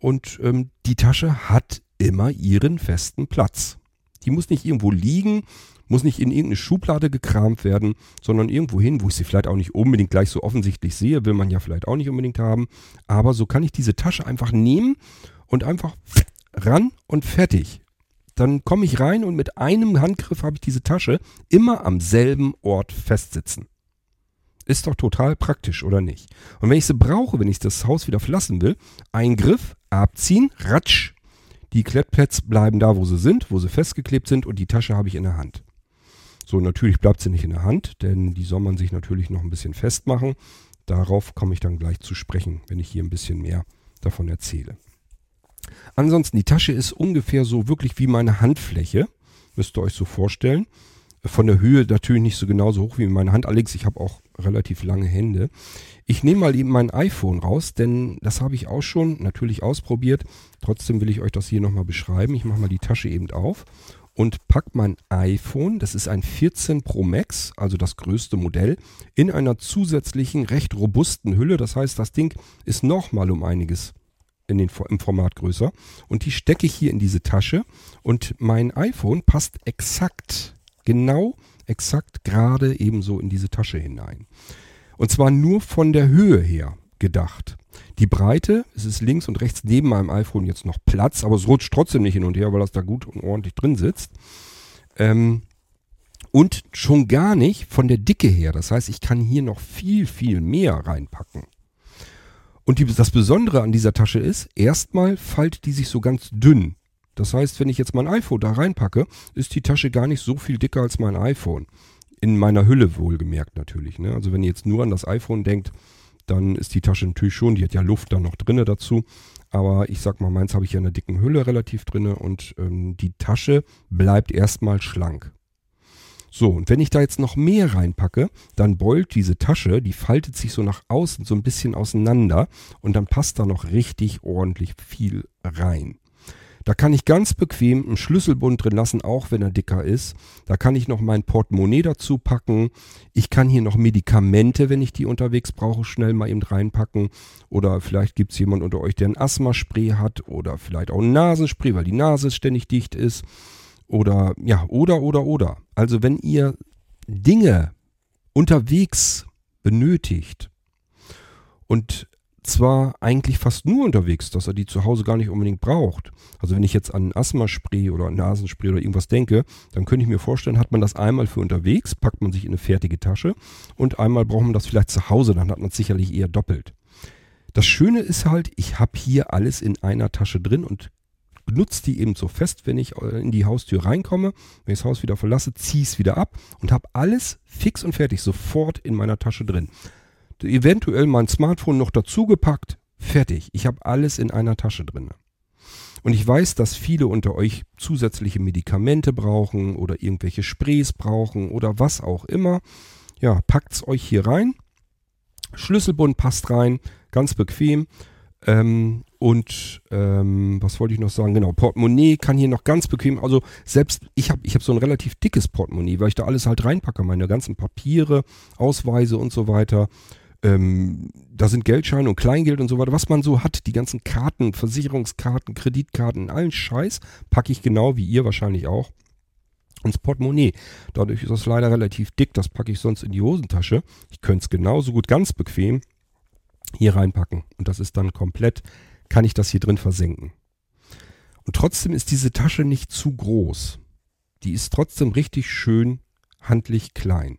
Speaker 1: Und ähm, die Tasche hat immer ihren festen Platz. Die muss nicht irgendwo liegen muss nicht in irgendeine Schublade gekramt werden, sondern irgendwo hin, wo ich sie vielleicht auch nicht unbedingt gleich so offensichtlich sehe, will man ja vielleicht auch nicht unbedingt haben. Aber so kann ich diese Tasche einfach nehmen und einfach ran und fertig. Dann komme ich rein und mit einem Handgriff habe ich diese Tasche immer am selben Ort festsitzen. Ist doch total praktisch, oder nicht? Und wenn ich sie brauche, wenn ich das Haus wieder verlassen will, Eingriff, abziehen, ratsch. Die Klettpads bleiben da, wo sie sind, wo sie festgeklebt sind und die Tasche habe ich in der Hand. So, natürlich bleibt sie nicht in der Hand, denn die soll man sich natürlich noch ein bisschen festmachen. Darauf komme ich dann gleich zu sprechen, wenn ich hier ein bisschen mehr davon erzähle. Ansonsten, die Tasche ist ungefähr so wirklich wie meine Handfläche. Müsst ihr euch so vorstellen. Von der Höhe natürlich nicht so genauso hoch wie meine Hand. Allerdings, ich habe auch relativ lange Hände. Ich nehme mal eben mein iPhone raus, denn das habe ich auch schon natürlich ausprobiert. Trotzdem will ich euch das hier nochmal beschreiben. Ich mache mal die Tasche eben auf und packe mein iPhone, das ist ein 14 Pro Max, also das größte Modell, in einer zusätzlichen recht robusten Hülle. Das heißt, das Ding ist nochmal um einiges in den, im Format größer. Und die stecke ich hier in diese Tasche und mein iPhone passt exakt, genau exakt gerade ebenso in diese Tasche hinein. Und zwar nur von der Höhe her gedacht. Die Breite, es ist links und rechts neben meinem iPhone jetzt noch Platz, aber es rutscht trotzdem nicht hin und her, weil das da gut und ordentlich drin sitzt. Ähm, und schon gar nicht von der Dicke her. Das heißt, ich kann hier noch viel, viel mehr reinpacken. Und die, das Besondere an dieser Tasche ist, erstmal faltet die sich so ganz dünn. Das heißt, wenn ich jetzt mein iPhone da reinpacke, ist die Tasche gar nicht so viel dicker als mein iPhone. In meiner Hülle wohlgemerkt natürlich. Ne? Also wenn ihr jetzt nur an das iPhone denkt, dann ist die Tasche natürlich schon, die hat ja Luft dann noch drinne dazu. Aber ich sag mal, meins habe ich ja in einer dicken Hülle relativ drinne und ähm, die Tasche bleibt erstmal schlank. So, und wenn ich da jetzt noch mehr reinpacke, dann beult diese Tasche, die faltet sich so nach außen so ein bisschen auseinander und dann passt da noch richtig ordentlich viel rein. Da kann ich ganz bequem einen Schlüsselbund drin lassen, auch wenn er dicker ist. Da kann ich noch mein Portemonnaie dazu packen. Ich kann hier noch Medikamente, wenn ich die unterwegs brauche, schnell mal eben reinpacken. Oder vielleicht gibt es jemand unter euch, der ein Asthmaspray hat oder vielleicht auch ein Nasenspray, weil die Nase ständig dicht ist. Oder ja, oder, oder, oder. Also wenn ihr Dinge unterwegs benötigt und zwar eigentlich fast nur unterwegs, dass er die zu Hause gar nicht unbedingt braucht. Also wenn ich jetzt an Asthmaspray oder Nasenspray oder irgendwas denke, dann könnte ich mir vorstellen, hat man das einmal für unterwegs, packt man sich in eine fertige Tasche und einmal braucht man das vielleicht zu Hause, dann hat man es sicherlich eher doppelt. Das Schöne ist halt, ich habe hier alles in einer Tasche drin und nutze die eben so fest, wenn ich äh, in die Haustür reinkomme, wenn ich das Haus wieder verlasse, ziehe es wieder ab und habe alles fix und fertig sofort in meiner Tasche drin. Eventuell mein Smartphone noch dazugepackt, fertig. Ich habe alles in einer Tasche drin. Und ich weiß, dass viele unter euch zusätzliche Medikamente brauchen oder irgendwelche Sprays brauchen oder was auch immer. Ja, packt's euch hier rein. Schlüsselbund passt rein, ganz bequem. Ähm, und ähm, was wollte ich noch sagen? Genau, Portemonnaie kann hier noch ganz bequem, also selbst ich habe ich hab so ein relativ dickes Portemonnaie, weil ich da alles halt reinpacke, meine ganzen Papiere, Ausweise und so weiter. Ähm, da sind Geldscheine und Kleingeld und so weiter. Was man so hat, die ganzen Karten, Versicherungskarten, Kreditkarten, allen Scheiß, packe ich genau wie ihr wahrscheinlich auch ins Portemonnaie. Dadurch ist das leider relativ dick, das packe ich sonst in die Hosentasche. Ich könnte es genauso gut ganz bequem hier reinpacken. Und das ist dann komplett, kann ich das hier drin versenken. Und trotzdem ist diese Tasche nicht zu groß. Die ist trotzdem richtig schön handlich klein.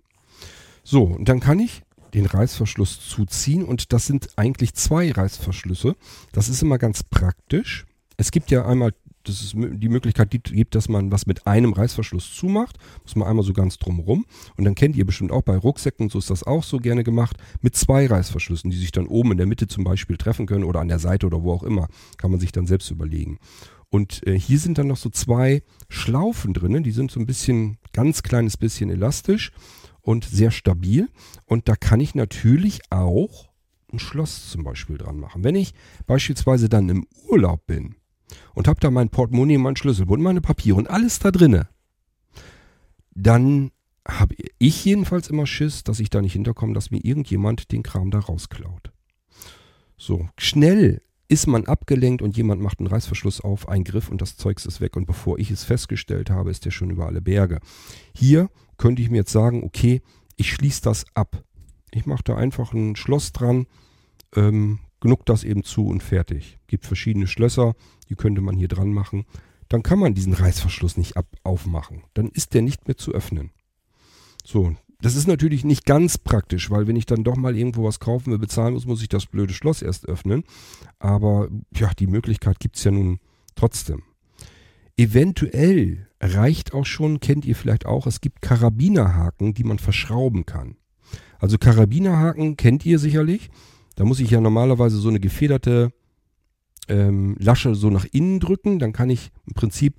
Speaker 1: So, und dann kann ich den Reißverschluss zuziehen und das sind eigentlich zwei Reißverschlüsse. Das ist immer ganz praktisch. Es gibt ja einmal dass es die Möglichkeit gibt, dass man was mit einem Reißverschluss zumacht. Muss man einmal so ganz drumrum. Und dann kennt ihr bestimmt auch bei Rucksäcken, so ist das auch so gerne gemacht, mit zwei Reißverschlüssen, die sich dann oben in der Mitte zum Beispiel treffen können oder an der Seite oder wo auch immer. Kann man sich dann selbst überlegen. Und äh, hier sind dann noch so zwei Schlaufen drinnen, die sind so ein bisschen, ganz kleines bisschen elastisch und sehr stabil. Und da kann ich natürlich auch ein Schloss zum Beispiel dran machen. Wenn ich beispielsweise dann im Urlaub bin, und habe da mein Portemonnaie, mein Schlüsselbund, meine Papiere und alles da drinne, dann habe ich jedenfalls immer Schiss, dass ich da nicht hinterkomme, dass mir irgendjemand den Kram da rausklaut. So, schnell ist man abgelenkt und jemand macht einen Reißverschluss auf, ein Griff und das Zeugs ist weg. Und bevor ich es festgestellt habe, ist der schon über alle Berge. Hier könnte ich mir jetzt sagen, okay, ich schließe das ab. Ich mache da einfach ein Schloss dran, ähm, genug das eben zu und fertig. Gibt verschiedene Schlösser, die könnte man hier dran machen. Dann kann man diesen Reißverschluss nicht ab aufmachen. Dann ist der nicht mehr zu öffnen. So, das ist natürlich nicht ganz praktisch, weil wenn ich dann doch mal irgendwo was kaufen will, bezahlen muss, muss ich das blöde Schloss erst öffnen. Aber ja, die Möglichkeit gibt es ja nun trotzdem. Eventuell reicht auch schon, kennt ihr vielleicht auch, es gibt Karabinerhaken, die man verschrauben kann. Also Karabinerhaken kennt ihr sicherlich. Da muss ich ja normalerweise so eine gefederte ähm, Lasche so nach innen drücken. Dann kann ich im Prinzip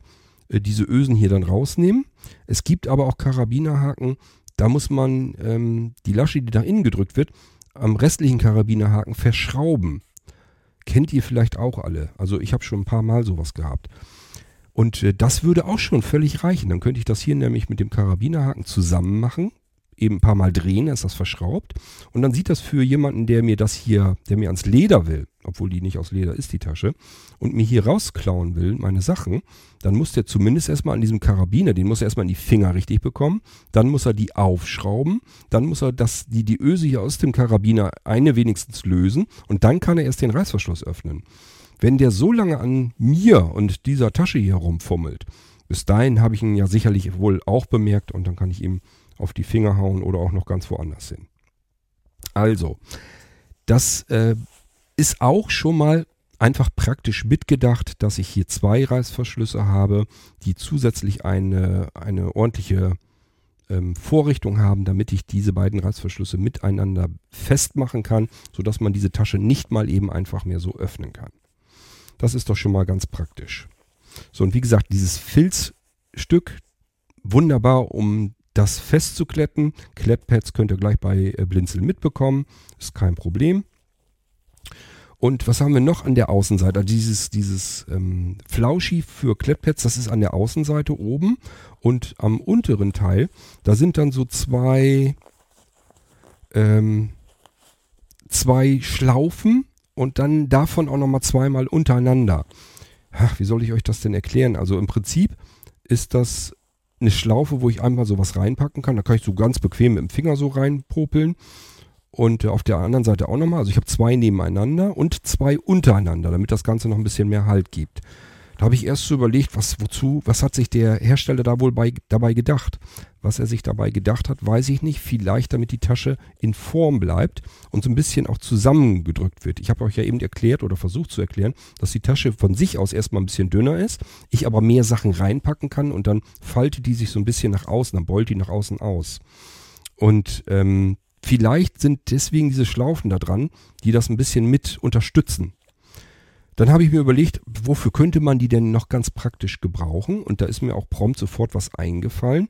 Speaker 1: äh, diese Ösen hier dann rausnehmen. Es gibt aber auch Karabinerhaken, da muss man ähm, die Lasche, die nach innen gedrückt wird, am restlichen Karabinerhaken verschrauben. Kennt ihr vielleicht auch alle. Also ich habe schon ein paar Mal sowas gehabt. Und äh, das würde auch schon völlig reichen. Dann könnte ich das hier nämlich mit dem Karabinerhaken zusammen machen eben ein paar Mal drehen, dann ist das verschraubt. Und dann sieht das für jemanden, der mir das hier, der mir ans Leder will, obwohl die nicht aus Leder ist, die Tasche, und mir hier rausklauen will, meine Sachen, dann muss der zumindest erstmal an diesem Karabiner, den muss er erstmal in die Finger richtig bekommen, dann muss er die aufschrauben, dann muss er das, die, die Öse hier aus dem Karabiner eine wenigstens lösen und dann kann er erst den Reißverschluss öffnen. Wenn der so lange an mir und dieser Tasche hier rumfummelt, bis dahin habe ich ihn ja sicherlich wohl auch bemerkt und dann kann ich ihm auf die Finger hauen oder auch noch ganz woanders hin. Also, das äh, ist auch schon mal einfach praktisch mitgedacht, dass ich hier zwei Reißverschlüsse habe, die zusätzlich eine, eine ordentliche ähm, Vorrichtung haben, damit ich diese beiden Reißverschlüsse miteinander festmachen kann, sodass man diese Tasche nicht mal eben einfach mehr so öffnen kann. Das ist doch schon mal ganz praktisch. So, und wie gesagt, dieses Filzstück, wunderbar, um das festzukleppen. Klettpads könnt ihr gleich bei äh, Blinzeln mitbekommen. Ist kein Problem. Und was haben wir noch an der Außenseite? Also dieses, dieses ähm, Flauschi für Klettpads, das ist an der Außenseite oben. Und am unteren Teil, da sind dann so zwei, ähm, zwei Schlaufen und dann davon auch nochmal zweimal untereinander. Ach, wie soll ich euch das denn erklären? Also im Prinzip ist das eine Schlaufe, wo ich einmal sowas reinpacken kann. Da kann ich so ganz bequem mit dem Finger so reinpopeln. Und äh, auf der anderen Seite auch nochmal. Also ich habe zwei nebeneinander und zwei untereinander, damit das Ganze noch ein bisschen mehr Halt gibt. Da habe ich erst so überlegt, was, wozu, was hat sich der Hersteller da wohl bei, dabei gedacht? Was er sich dabei gedacht hat, weiß ich nicht. Vielleicht, damit die Tasche in Form bleibt und so ein bisschen auch zusammengedrückt wird. Ich habe euch ja eben erklärt oder versucht zu erklären, dass die Tasche von sich aus erstmal ein bisschen dünner ist, ich aber mehr Sachen reinpacken kann und dann faltet die sich so ein bisschen nach außen, dann beult die nach außen aus. Und ähm, vielleicht sind deswegen diese Schlaufen da dran, die das ein bisschen mit unterstützen. Dann habe ich mir überlegt, wofür könnte man die denn noch ganz praktisch gebrauchen? Und da ist mir auch prompt sofort was eingefallen,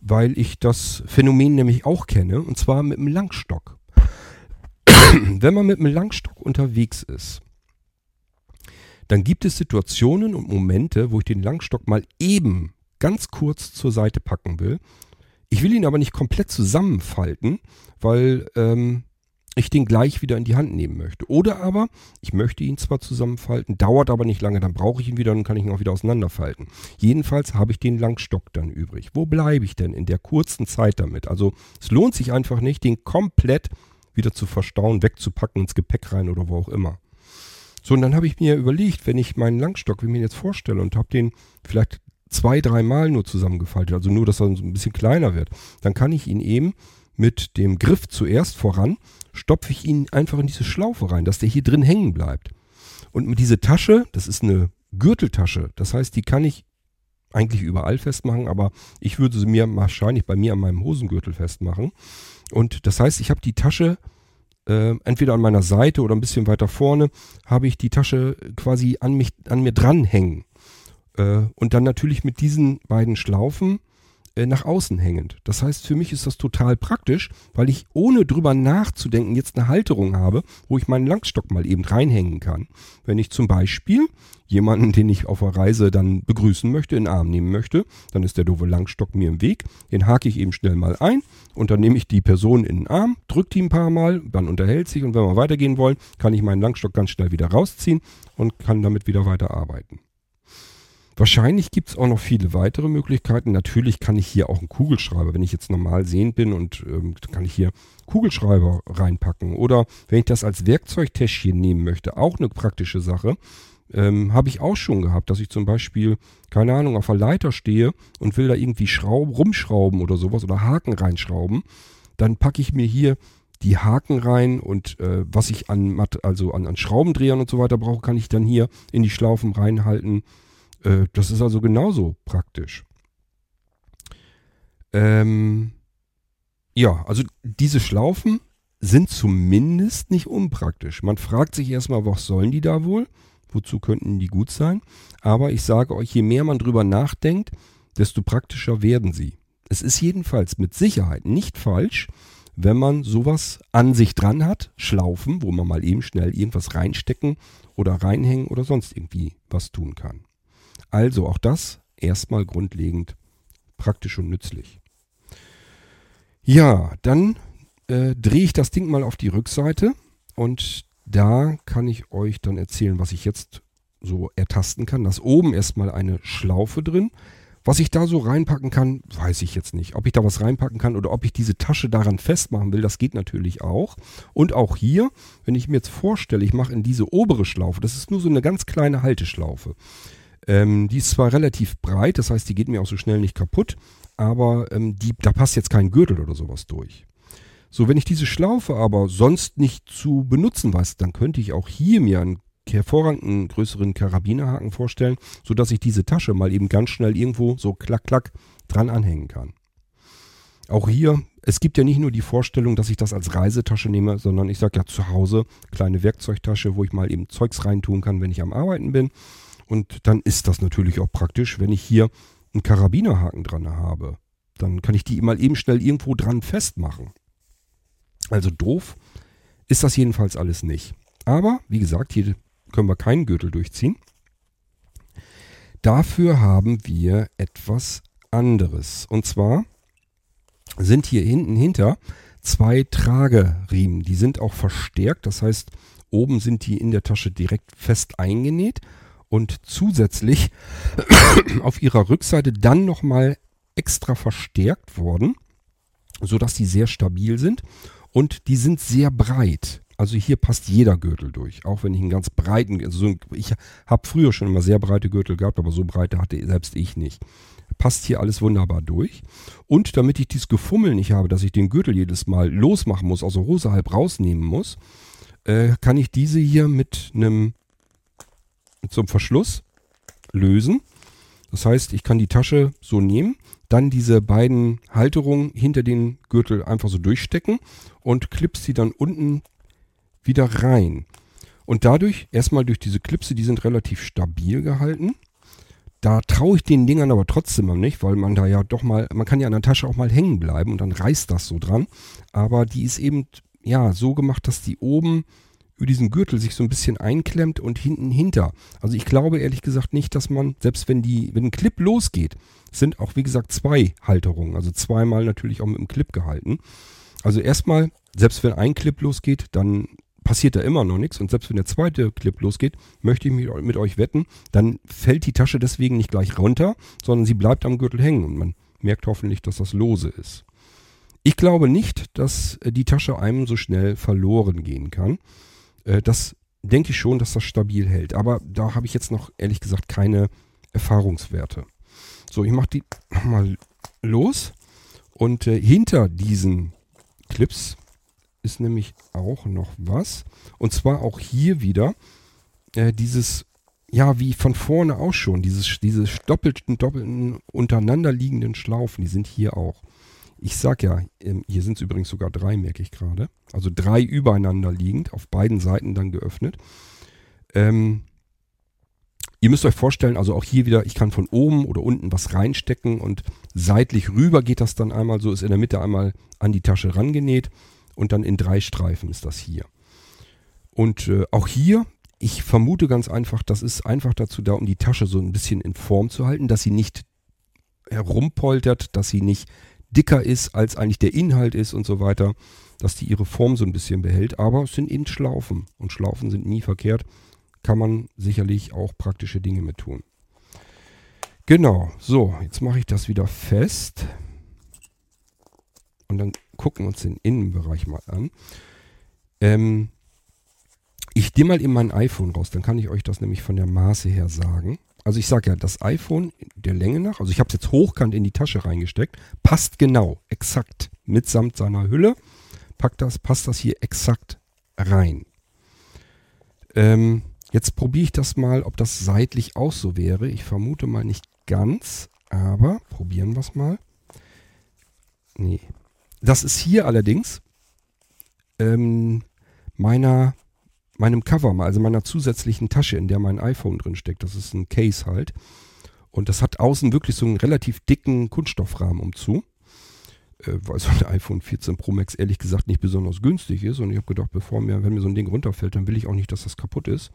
Speaker 1: weil ich das Phänomen nämlich auch kenne, und zwar mit dem Langstock. *coughs* Wenn man mit dem Langstock unterwegs ist, dann gibt es Situationen und Momente, wo ich den Langstock mal eben ganz kurz zur Seite packen will. Ich will ihn aber nicht komplett zusammenfalten, weil ähm, ich den gleich wieder in die Hand nehmen möchte. Oder aber, ich möchte ihn zwar zusammenfalten, dauert aber nicht lange, dann brauche ich ihn wieder und kann ich ihn auch wieder auseinanderfalten. Jedenfalls habe ich den Langstock dann übrig. Wo bleibe ich denn in der kurzen Zeit damit? Also es lohnt sich einfach nicht, den komplett wieder zu verstauen, wegzupacken, ins Gepäck rein oder wo auch immer. So, und dann habe ich mir überlegt, wenn ich meinen Langstock, wie ich mir jetzt vorstelle, und habe den vielleicht zwei, dreimal nur zusammengefaltet, also nur, dass er so ein bisschen kleiner wird, dann kann ich ihn eben mit dem Griff zuerst voran stopfe ich ihn einfach in diese Schlaufe rein, dass der hier drin hängen bleibt. Und mit dieser Tasche, das ist eine Gürteltasche, das heißt, die kann ich eigentlich überall festmachen, aber ich würde sie mir wahrscheinlich bei mir an meinem Hosengürtel festmachen. Und das heißt, ich habe die Tasche äh, entweder an meiner Seite oder ein bisschen weiter vorne, habe ich die Tasche quasi an mich, an mir dranhängen. Äh, und dann natürlich mit diesen beiden Schlaufen äh, nach außen hängend. Das heißt, für mich ist das total praktisch, weil ich ohne drüber nachzudenken jetzt eine Halterung habe, wo ich meinen Langstock mal eben reinhängen kann. Wenn ich zum Beispiel jemanden, den ich auf der Reise dann begrüßen möchte, in den Arm nehmen möchte, dann ist der doofe Langstock mir im Weg. Den hake ich eben schnell mal ein und dann nehme ich die Person in den Arm, drücke die ein paar Mal, dann unterhält sich und wenn wir weitergehen wollen, kann ich meinen Langstock ganz schnell wieder rausziehen und kann damit wieder weiterarbeiten. Wahrscheinlich gibt es auch noch viele weitere Möglichkeiten. Natürlich kann ich hier auch einen Kugelschreiber, wenn ich jetzt normal sehend bin und ähm, kann ich hier Kugelschreiber reinpacken. Oder wenn ich das als Werkzeugtäschchen nehmen möchte, auch eine praktische Sache. Ähm, Habe ich auch schon gehabt, dass ich zum Beispiel, keine Ahnung, auf der Leiter stehe und will da irgendwie Schraub, rumschrauben oder sowas oder Haken reinschrauben. Dann packe ich mir hier die Haken rein und äh, was ich an, also an, an Schraubendrehern und so weiter brauche, kann ich dann hier in die Schlaufen reinhalten. Äh, das ist also genauso praktisch. Ähm, ja, also diese Schlaufen sind zumindest nicht unpraktisch. Man fragt sich erstmal, was sollen die da wohl? Wozu könnten die gut sein? Aber ich sage euch, je mehr man drüber nachdenkt, desto praktischer werden sie. Es ist jedenfalls mit Sicherheit nicht falsch, wenn man sowas an sich dran hat, Schlaufen, wo man mal eben schnell irgendwas reinstecken oder reinhängen oder sonst irgendwie was tun kann. Also auch das erstmal grundlegend praktisch und nützlich. Ja, dann äh, drehe ich das Ding mal auf die Rückseite und da kann ich euch dann erzählen, was ich jetzt so ertasten kann. Da ist oben erstmal eine Schlaufe drin. Was ich da so reinpacken kann, weiß ich jetzt nicht. Ob ich da was reinpacken kann oder ob ich diese Tasche daran festmachen will, das geht natürlich auch. Und auch hier, wenn ich mir jetzt vorstelle, ich mache in diese obere Schlaufe, das ist nur so eine ganz kleine Halteschlaufe. Ähm, die ist zwar relativ breit, das heißt, die geht mir auch so schnell nicht kaputt, aber ähm, die, da passt jetzt kein Gürtel oder sowas durch. So, wenn ich diese Schlaufe aber sonst nicht zu benutzen weiß, dann könnte ich auch hier mir einen hervorragenden größeren Karabinerhaken vorstellen, sodass ich diese Tasche mal eben ganz schnell irgendwo so klack klack dran anhängen kann. Auch hier, es gibt ja nicht nur die Vorstellung, dass ich das als Reisetasche nehme, sondern ich sage ja zu Hause kleine Werkzeugtasche, wo ich mal eben Zeugs reintun kann, wenn ich am Arbeiten bin. Und dann ist das natürlich auch praktisch, wenn ich hier einen Karabinerhaken dran habe. Dann kann ich die mal eben schnell irgendwo dran festmachen. Also doof ist das jedenfalls alles nicht. Aber, wie gesagt, hier können wir keinen Gürtel durchziehen. Dafür haben wir etwas anderes. Und zwar sind hier hinten hinter zwei Trageriemen. Die sind auch verstärkt. Das heißt, oben sind die in der Tasche direkt fest eingenäht und zusätzlich *coughs* auf ihrer Rückseite dann nochmal extra verstärkt worden, sodass die sehr stabil sind und die sind sehr breit. Also hier passt jeder Gürtel durch, auch wenn ich einen ganz breiten, also so, ich habe früher schon immer sehr breite Gürtel gehabt, aber so breite hatte selbst ich nicht. Passt hier alles wunderbar durch. Und damit ich dieses Gefummel nicht habe, dass ich den Gürtel jedes Mal losmachen muss, also Hose halb rausnehmen muss, äh, kann ich diese hier mit einem zum Verschluss lösen. Das heißt, ich kann die Tasche so nehmen, dann diese beiden Halterungen hinter den Gürtel einfach so durchstecken und klippst sie dann unten wieder rein. Und dadurch, erstmal durch diese Klipse, die sind relativ stabil gehalten. Da traue ich den Dingern aber trotzdem noch nicht, weil man da ja doch mal, man kann ja an der Tasche auch mal hängen bleiben und dann reißt das so dran. Aber die ist eben, ja, so gemacht, dass die oben über diesen Gürtel sich so ein bisschen einklemmt und hinten hinter. Also ich glaube ehrlich gesagt nicht, dass man, selbst wenn die, wenn ein Clip losgeht, sind auch wie gesagt zwei Halterungen, also zweimal natürlich auch mit dem Clip gehalten. Also erstmal, selbst wenn ein Clip losgeht, dann passiert da immer noch nichts. Und selbst wenn der zweite Clip losgeht, möchte ich mit euch wetten, dann fällt die Tasche deswegen nicht gleich runter, sondern sie bleibt am Gürtel hängen und man merkt hoffentlich, dass das lose ist. Ich glaube nicht, dass äh, die Tasche einem so schnell verloren gehen kann. Äh, das denke ich schon, dass das stabil hält. Aber da habe ich jetzt noch ehrlich gesagt keine Erfahrungswerte. So, ich mache die mal los. Und äh, hinter diesen Clips ist nämlich auch noch was. Und zwar auch hier wieder äh, dieses, ja, wie von vorne auch schon, dieses, diese doppelten, doppelten untereinander liegenden Schlaufen, die sind hier auch. Ich sag ja, ähm, hier sind es übrigens sogar drei, merke ich gerade. Also drei übereinander liegend, auf beiden Seiten dann geöffnet. Ähm, ihr müsst euch vorstellen, also auch hier wieder, ich kann von oben oder unten was reinstecken und seitlich rüber geht das dann einmal so, ist in der Mitte einmal an die Tasche rangenäht und dann in drei Streifen ist das hier. Und äh, auch hier, ich vermute ganz einfach, das ist einfach dazu da, um die Tasche so ein bisschen in Form zu halten, dass sie nicht herumpoltert, dass sie nicht dicker ist, als eigentlich der Inhalt ist und so weiter, dass die ihre Form so ein bisschen behält. Aber es sind eben Schlaufen und Schlaufen sind nie verkehrt. Kann man sicherlich auch praktische Dinge mit tun. Genau, so, jetzt mache ich das wieder fest. Und dann gucken wir uns den Innenbereich mal an. Ähm, Ich nehme mal eben mein iPhone raus, dann kann ich euch das nämlich von der Maße her sagen. Also ich sage ja, das iPhone der Länge nach, also ich habe es jetzt hochkant in die Tasche reingesteckt, passt genau, exakt, mitsamt seiner Hülle, packt das, passt das hier exakt rein. Ähm, jetzt probiere ich das mal, ob das seitlich auch so wäre. Ich vermute mal nicht ganz, aber probieren wir es mal. Nee. Das ist hier allerdings ähm, meiner meinem Cover, also meiner zusätzlichen Tasche, in der mein iPhone drin steckt. Das ist ein Case halt. Und das hat außen wirklich so einen relativ dicken Kunststoffrahmen umzu. Äh, weil so ein *laughs* iPhone 14 Pro Max ehrlich gesagt nicht besonders günstig ist. Und ich habe gedacht, bevor mir, wenn mir so ein Ding runterfällt, dann will ich auch nicht, dass das kaputt ist.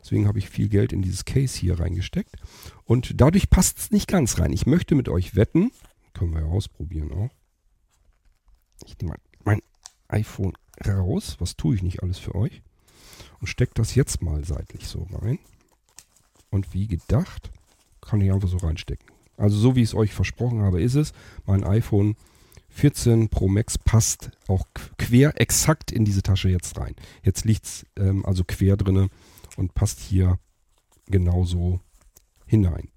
Speaker 1: Deswegen habe ich viel Geld in dieses Case hier reingesteckt. Und dadurch passt es nicht ganz rein. Ich möchte mit euch wetten, können wir ja ausprobieren auch. Ich nehme mein iPhone raus. Was tue ich nicht alles für euch? Und stecke das jetzt mal seitlich so rein. Und wie gedacht, kann ich einfach so reinstecken. Also so wie ich es euch versprochen habe, ist es. Mein iPhone 14 Pro Max passt auch quer exakt in diese Tasche jetzt rein. Jetzt liegt es ähm, also quer drinne und passt hier genauso hinein.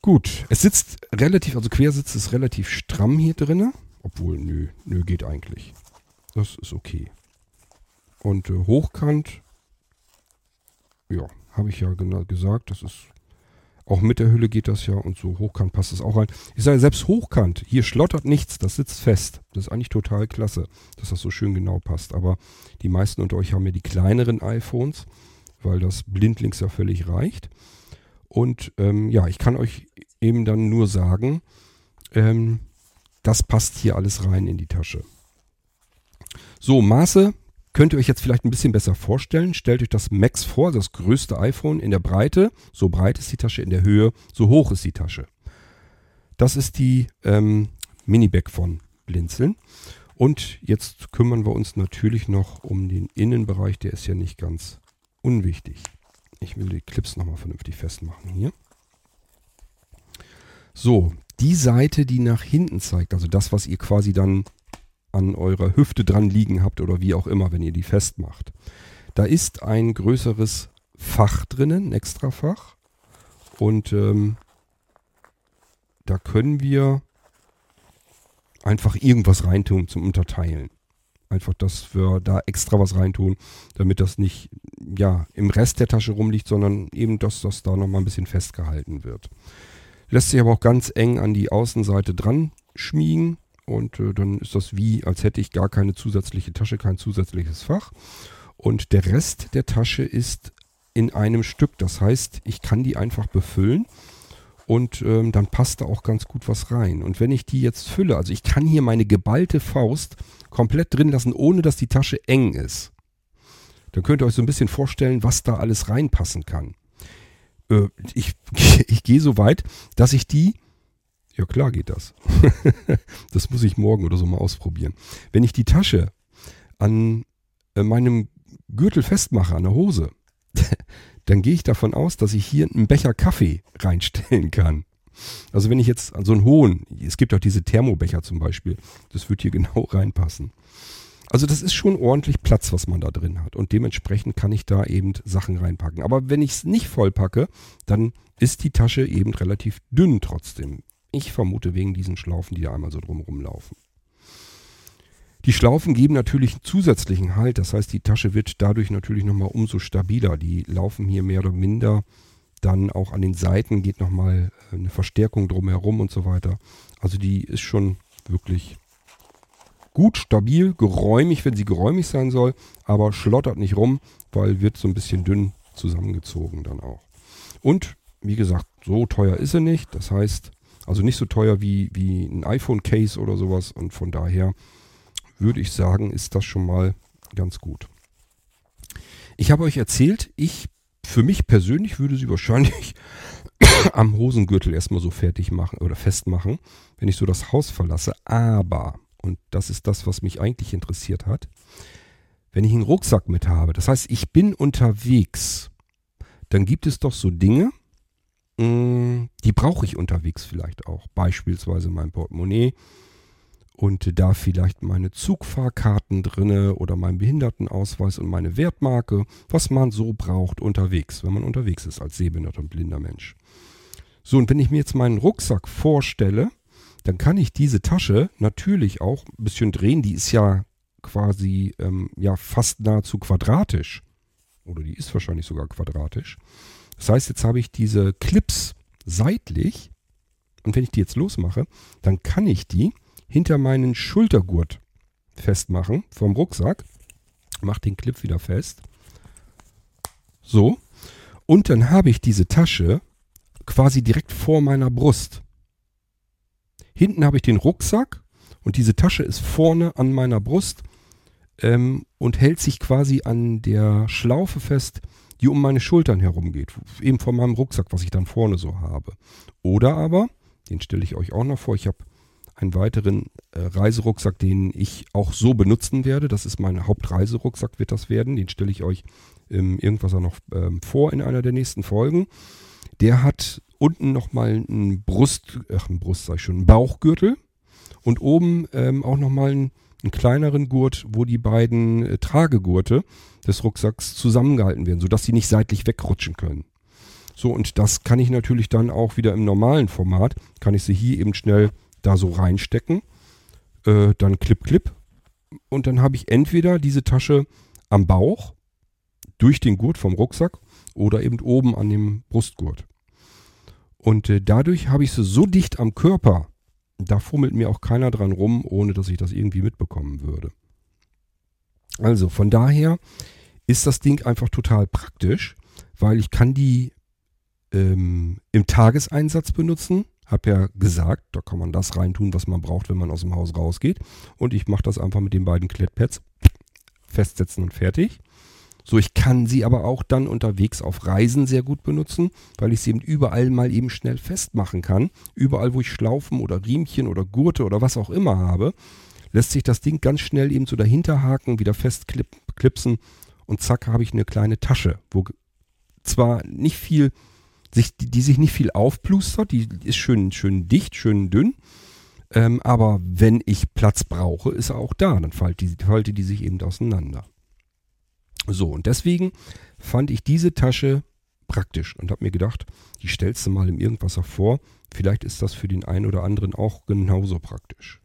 Speaker 1: Gut, es sitzt relativ, also quer sitzt es relativ stramm hier drinne. Obwohl, nö, nö, geht eigentlich. Das ist okay. Und äh, hochkant, ja, habe ich ja genau gesagt, das ist auch mit der Hülle geht das ja und so hochkant passt das auch rein. Ich sage selbst hochkant, hier schlottert nichts, das sitzt fest. Das ist eigentlich total klasse, dass das so schön genau passt. Aber die meisten unter euch haben ja die kleineren iPhones, weil das blindlings ja völlig reicht. Und ähm, ja, ich kann euch eben dann nur sagen, ähm, das passt hier alles rein in die Tasche. So, Maße Könnt ihr euch jetzt vielleicht ein bisschen besser vorstellen. Stellt euch das Max vor, das größte iPhone in der Breite. So breit ist die Tasche, in der Höhe, so hoch ist die Tasche. Das ist die ähm, Mini-Bag von Blinzeln. Und jetzt kümmern wir uns natürlich noch um den Innenbereich. Der ist ja nicht ganz unwichtig. Ich will die Clips nochmal vernünftig festmachen hier. So, die Seite, die nach hinten zeigt, also das, was ihr quasi dann an eurer Hüfte dran liegen habt oder wie auch immer, wenn ihr die festmacht. Da ist ein größeres Fach drinnen, ein Extrafach. Und ähm, da können wir einfach irgendwas reintun zum Unterteilen. Einfach, dass wir da extra was reintun, damit das nicht ja, im Rest der Tasche rumliegt, sondern eben, dass das da nochmal ein bisschen festgehalten wird. Lässt sich aber auch ganz eng an die Außenseite dran schmiegen. Und äh, dann ist das wie, als hätte ich gar keine zusätzliche Tasche, kein zusätzliches Fach. Und der Rest der Tasche ist in einem Stück. Das heißt, ich kann die einfach befüllen und ähm, dann passt da auch ganz gut was rein. Und wenn ich die jetzt fülle, also ich kann hier meine geballte Faust komplett drin lassen, ohne dass die Tasche eng ist. Dann könnt ihr euch so ein bisschen vorstellen, was da alles reinpassen kann. Äh, ich, *laughs* ich gehe so weit, dass ich die ja klar geht das. *laughs* das muss ich morgen oder so mal ausprobieren. Wenn ich die Tasche an äh, meinem Gürtel festmache, an der Hose, *laughs* dann gehe ich davon aus, dass ich hier einen Becher Kaffee reinstellen kann. Also wenn ich jetzt an so einen hohen, es gibt auch diese Thermobecher zum Beispiel, das wird hier *laughs* genau reinpassen. Also das ist schon ordentlich Platz, was man da drin hat. Und dementsprechend kann ich da eben Sachen reinpacken. Aber wenn ich es nicht voll packe, dann ist die Tasche eben relativ dünn trotzdem. Ich vermute wegen diesen Schlaufen, die da einmal so drumherum laufen. Die Schlaufen geben natürlich einen zusätzlichen Halt, das heißt, die Tasche wird dadurch natürlich nochmal umso stabiler. Die laufen hier mehr oder minder dann auch an den Seiten, geht nochmal äh, eine Verstärkung drumherum und so weiter. Also die ist schon wirklich gut, stabil, geräumig, wenn sie geräumig sein soll, aber schlottert nicht rum, weil wird so ein bisschen dünn zusammengezogen dann auch. Und wie gesagt, so teuer ist sie nicht. Das heißt, also nicht so teuer wie, wie ein iPhone-Case oder sowas. Und von daher würde ich sagen, ist das schon mal ganz gut. Ich habe euch erzählt, ich für mich persönlich würde sie wahrscheinlich *coughs* am Hosengürtel erstmal so fertig machen oder festmachen, wenn ich so das Haus verlasse. Aber, und das ist das, was mich eigentlich interessiert hat, wenn ich einen Rucksack mit habe, das heißt, ich bin unterwegs, dann gibt es doch so Dinge, die brauche ich unterwegs vielleicht auch. Beispielsweise mein Portemonnaie und da vielleicht meine Zugfahrkarten drinne oder mein Behindertenausweis und meine Wertmarke, was man so braucht unterwegs, wenn man unterwegs ist als sehbehinderter und blinder Mensch. So, und wenn ich mir jetzt meinen Rucksack vorstelle, dann kann ich diese Tasche natürlich auch ein bisschen drehen. Die ist ja quasi ähm, ja fast nahezu quadratisch. Oder die ist wahrscheinlich sogar quadratisch. Das heißt, jetzt habe ich diese Clips seitlich. Und wenn ich die jetzt losmache, dann kann ich die hinter meinen Schultergurt festmachen vom Rucksack. Mach den Clip wieder fest. So. Und dann habe ich diese Tasche quasi direkt vor meiner Brust. Hinten habe ich den Rucksack und diese Tasche ist vorne an meiner Brust ähm, und hält sich quasi an der Schlaufe fest, die um meine Schultern herum geht. Eben von meinem Rucksack, was ich dann vorne so habe. Oder aber, den stelle ich euch auch noch vor, ich habe einen weiteren äh, Reiserucksack, den ich auch so benutzen werde. Das ist mein Hauptreiserucksack, wird das werden. Den stelle ich euch ähm, irgendwas auch noch ähm, vor in einer der nächsten Folgen. Der hat unten nochmal einen Brust, ach, einen Brust ich schon, einen Bauchgürtel und oben ähm, auch nochmal einen, einen kleineren Gurt, wo die beiden äh, Tragegurte des Rucksacks zusammengehalten werden, sodass sie nicht seitlich wegrutschen können. So, und das kann ich natürlich dann auch wieder im normalen Format, kann ich sie hier eben schnell da so reinstecken, äh, dann klipp, klipp. Und dann habe ich entweder diese Tasche am Bauch, durch den Gurt vom Rucksack oder eben oben an dem Brustgurt. Und äh, dadurch habe ich sie so dicht am Körper, da fummelt mir auch keiner dran rum, ohne dass ich das irgendwie mitbekommen würde. Also von daher ist das Ding einfach total praktisch, weil ich kann die ähm, im Tageseinsatz benutzen. Hab ja gesagt, da kann man das reintun, was man braucht, wenn man aus dem Haus rausgeht. Und ich mache das einfach mit den beiden Klettpads festsetzen und fertig. So, ich kann sie aber auch dann unterwegs auf Reisen sehr gut benutzen, weil ich sie eben überall mal eben schnell festmachen kann. Überall, wo ich Schlaufen oder Riemchen oder Gurte oder was auch immer habe, lässt sich das Ding ganz schnell eben so dahinter haken, wieder festklipsen und zack habe ich eine kleine Tasche, wo zwar nicht viel, sich, die, die sich nicht viel aufplustert, die ist schön, schön dicht, schön dünn, ähm, aber wenn ich Platz brauche, ist er auch da, dann faltet die, faltet die sich eben auseinander. So, und deswegen fand ich diese Tasche praktisch und habe mir gedacht, die stellst du mal im Irgendwasser vor. Vielleicht ist das für den einen oder anderen auch genauso praktisch.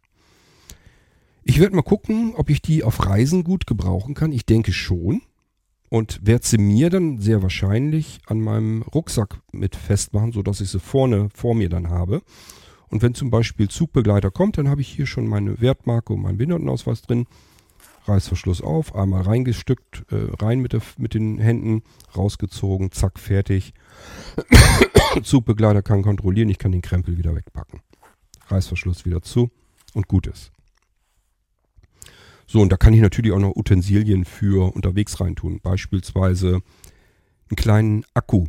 Speaker 1: Ich werde mal gucken, ob ich die auf Reisen gut gebrauchen kann. Ich denke schon. Und werde sie mir dann sehr wahrscheinlich an meinem Rucksack mit festmachen, sodass ich sie vorne vor mir dann habe. Und wenn zum Beispiel Zugbegleiter kommt, dann habe ich hier schon meine Wertmarke und meinen Behindertenausweis drin. Reißverschluss auf, einmal reingestückt, äh, rein mit, der, mit den Händen, rausgezogen, zack, fertig. *coughs* Zugbegleiter kann kontrollieren, ich kann den Krempel wieder wegpacken. Reißverschluss wieder zu und gut ist. So, und da kann ich natürlich auch noch Utensilien für unterwegs reintun. Beispielsweise einen kleinen Akku.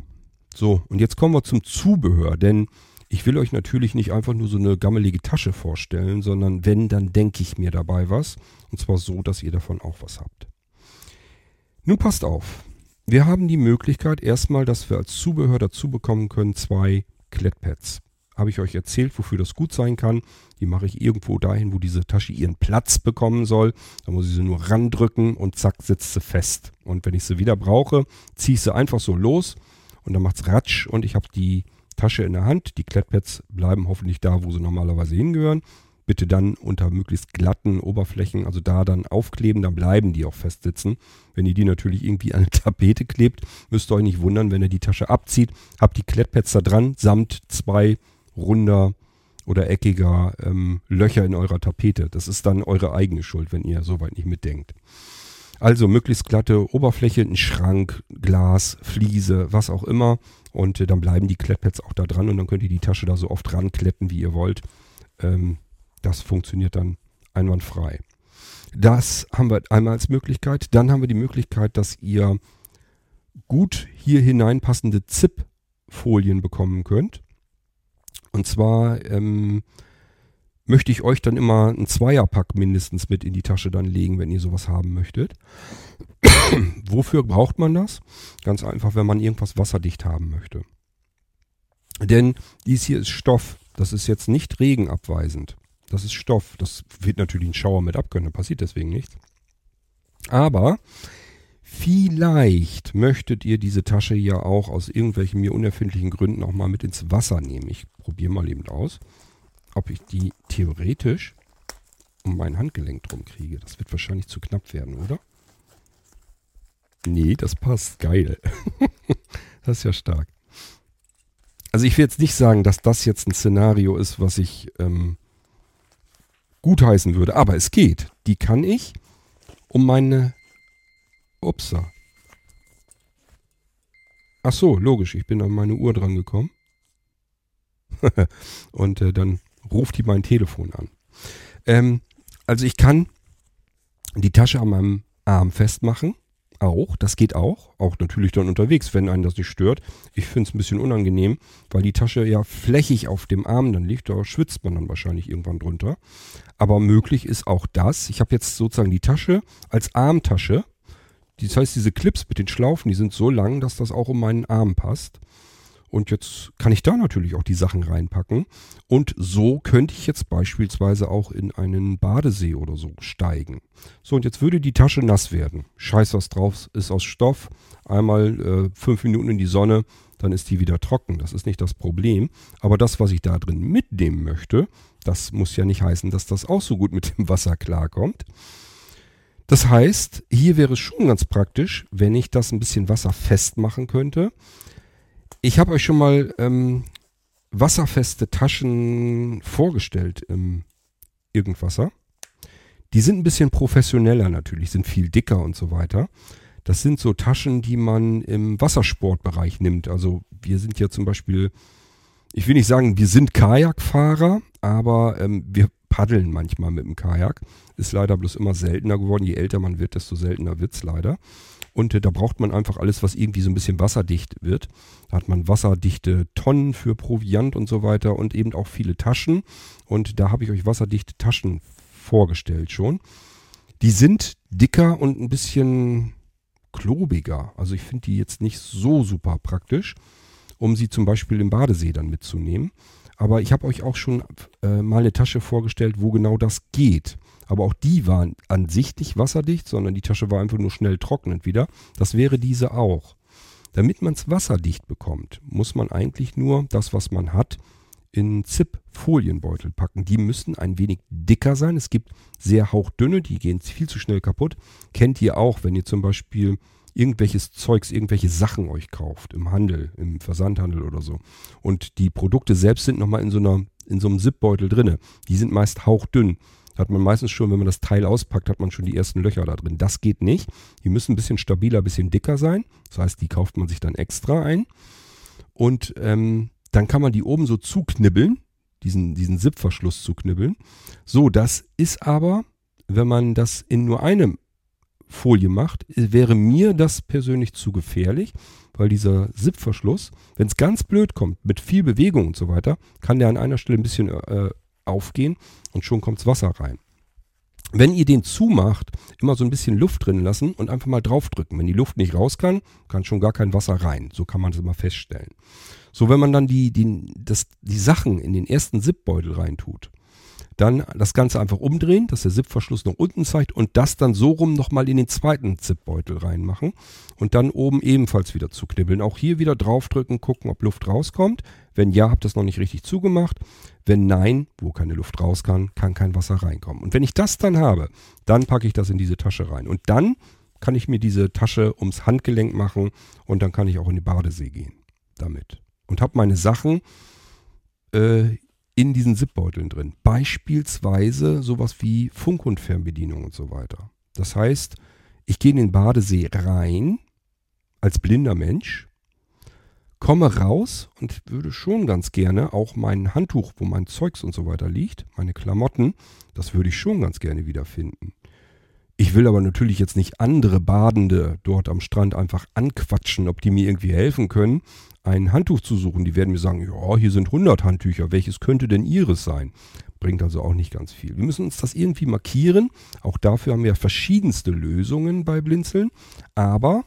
Speaker 1: So, und jetzt kommen wir zum Zubehör, denn ich will euch natürlich nicht einfach nur so eine gammelige Tasche vorstellen, sondern wenn, dann denke ich mir dabei was. Und zwar so, dass ihr davon auch was habt. Nun passt auf. Wir haben die Möglichkeit erstmal, dass wir als Zubehör dazu bekommen können, zwei Klettpads. Habe ich euch erzählt, wofür das gut sein kann. Die mache ich irgendwo dahin, wo diese Tasche ihren Platz bekommen soll. Da muss ich sie nur randrücken und zack, sitzt sie fest. Und wenn ich sie wieder brauche, ziehe ich sie einfach so los und dann macht es Ratsch und ich habe die Tasche in der Hand. Die Klettpads bleiben hoffentlich da, wo sie normalerweise hingehören. Bitte dann unter möglichst glatten Oberflächen, also da dann aufkleben, dann bleiben die auch festsitzen. Wenn ihr die natürlich irgendwie an eine Tapete klebt, müsst ihr euch nicht wundern, wenn ihr die Tasche abzieht. Habt die Klettpads da dran, samt zwei runder oder eckiger ähm, Löcher in eurer Tapete. Das ist dann eure eigene Schuld, wenn ihr soweit nicht mitdenkt. Also möglichst glatte Oberfläche, ein Schrank, Glas, Fliese, was auch immer. Und äh, dann bleiben die Klettpads auch da dran und dann könnt ihr die Tasche da so oft rankletten, wie ihr wollt. Ähm, das funktioniert dann einwandfrei. Das haben wir einmal als Möglichkeit. Dann haben wir die Möglichkeit, dass ihr gut hier hineinpassende ZIP-Folien bekommen könnt. Und zwar ähm, möchte ich euch dann immer einen Zweierpack mindestens mit in die Tasche dann legen, wenn ihr sowas haben möchtet. *coughs* Wofür braucht man das? Ganz einfach, wenn man irgendwas wasserdicht haben möchte. Denn dies hier ist Stoff. Das ist jetzt nicht regenabweisend. Das ist Stoff. Das wird natürlich ein Schauer mit abkönnen, passiert deswegen nichts. Aber vielleicht möchtet ihr diese Tasche ja auch aus irgendwelchen mir unerfindlichen Gründen auch mal mit ins Wasser nehmen. Ich probiere mal eben aus, ob ich die theoretisch um mein Handgelenk drum kriege. Das wird wahrscheinlich zu knapp werden, oder? Nee, das passt. Geil. *laughs* das ist ja stark. Also ich will jetzt nicht sagen, dass das jetzt ein Szenario ist, was ich ähm, gutheißen würde, aber es geht. Die kann ich um meine... Upsa. Ach so, logisch, ich bin an meine Uhr dran gekommen. *laughs* Und äh, dann ruft die mein Telefon an. Ähm, also ich kann die Tasche an meinem Arm festmachen. Auch, das geht auch. Auch natürlich dann unterwegs, wenn einen das nicht stört. Ich finde es ein bisschen unangenehm, weil die Tasche ja flächig auf dem Arm dann liegt. Da schwitzt man dann wahrscheinlich irgendwann drunter. Aber möglich ist auch das. Ich habe jetzt sozusagen die Tasche als Armtasche. Das heißt, diese Clips mit den Schlaufen, die sind so lang, dass das auch um meinen Arm passt. Und jetzt kann ich da natürlich auch die Sachen reinpacken. Und so könnte ich jetzt beispielsweise auch in einen Badesee oder so steigen. So, und jetzt würde die Tasche nass werden. Scheiß was drauf, ist aus Stoff. Einmal äh, fünf Minuten in die Sonne, dann ist die wieder trocken. Das ist nicht das Problem. Aber das, was ich da drin mitnehmen möchte, das muss ja nicht heißen, dass das auch so gut mit dem Wasser klarkommt. Das heißt, hier wäre es schon ganz praktisch, wenn ich das ein bisschen wasserfest machen könnte. Ich habe euch schon mal ähm, wasserfeste Taschen vorgestellt im Irgendwasser. Die sind ein bisschen professioneller natürlich, sind viel dicker und so weiter. Das sind so Taschen, die man im Wassersportbereich nimmt. Also wir sind ja zum Beispiel, ich will nicht sagen, wir sind Kajakfahrer, aber ähm, wir paddeln manchmal mit dem Kajak. Ist leider bloß immer seltener geworden. Je älter man wird, desto seltener wird's leider. Und äh, da braucht man einfach alles, was irgendwie so ein bisschen wasserdicht wird. Da hat man wasserdichte Tonnen für Proviant und so weiter und eben auch viele Taschen. Und da habe ich euch wasserdichte Taschen vorgestellt schon. Die sind dicker und ein bisschen klobiger. Also ich finde die jetzt nicht so super praktisch, um sie zum Beispiel im Badesee dann mitzunehmen. Aber ich habe euch auch schon äh, mal eine Tasche vorgestellt, wo genau das geht. Aber auch die waren an sich nicht wasserdicht, sondern die Tasche war einfach nur schnell trocknend wieder. Das wäre diese auch. Damit man es wasserdicht bekommt, muss man eigentlich nur das, was man hat, in Zip-Folienbeutel packen. Die müssen ein wenig dicker sein. Es gibt sehr hauchdünne, die gehen viel zu schnell kaputt. Kennt ihr auch, wenn ihr zum Beispiel irgendwelches Zeugs, irgendwelche Sachen euch kauft im Handel, im Versandhandel oder so. Und die Produkte selbst sind nochmal in so einer, in so einem Zipbeutel drinne. Die sind meist hauchdünn hat man meistens schon, wenn man das Teil auspackt, hat man schon die ersten Löcher da drin. Das geht nicht. Die müssen ein bisschen stabiler, ein bisschen dicker sein. Das heißt, die kauft man sich dann extra ein. Und ähm, dann kann man die oben so zuknibbeln, diesen, diesen Zipverschluss zuknibbeln. So, das ist aber, wenn man das in nur einem Folie macht, wäre mir das persönlich zu gefährlich, weil dieser Zipverschluss, wenn es ganz blöd kommt, mit viel Bewegung und so weiter, kann der an einer Stelle ein bisschen äh, aufgehen und schon kommt's Wasser rein. Wenn ihr den zumacht, immer so ein bisschen Luft drin lassen und einfach mal draufdrücken. Wenn die Luft nicht raus kann, kann schon gar kein Wasser rein. So kann man es immer feststellen. So, wenn man dann die, die, das, die Sachen in den ersten Zipbeutel reintut, dann das Ganze einfach umdrehen, dass der Zipverschluss nach unten zeigt und das dann so rum nochmal in den zweiten Zipbeutel reinmachen und dann oben ebenfalls wieder zuknibbeln. Auch hier wieder draufdrücken, gucken, ob Luft rauskommt. Wenn ja, habt ihr das noch nicht richtig zugemacht. Wenn nein, wo keine Luft raus kann, kann kein Wasser reinkommen. Und wenn ich das dann habe, dann packe ich das in diese Tasche rein. Und dann kann ich mir diese Tasche ums Handgelenk machen und dann kann ich auch in die Badesee gehen damit. Und habe meine Sachen äh, in diesen Zipbeuteln drin. Beispielsweise sowas wie Funk- und Fernbedienung und so weiter. Das heißt, ich gehe in den Badesee rein als blinder Mensch, komme raus und würde schon ganz gerne auch mein Handtuch, wo mein Zeugs und so weiter liegt, meine Klamotten, das würde ich schon ganz gerne wiederfinden. Ich will aber natürlich jetzt nicht andere Badende dort am Strand einfach anquatschen, ob die mir irgendwie helfen können, ein Handtuch zu suchen. Die werden mir sagen, ja, hier sind 100 Handtücher, welches könnte denn ihres sein? Bringt also auch nicht ganz viel. Wir müssen uns das irgendwie markieren. Auch dafür haben wir verschiedenste Lösungen bei Blinzeln. Aber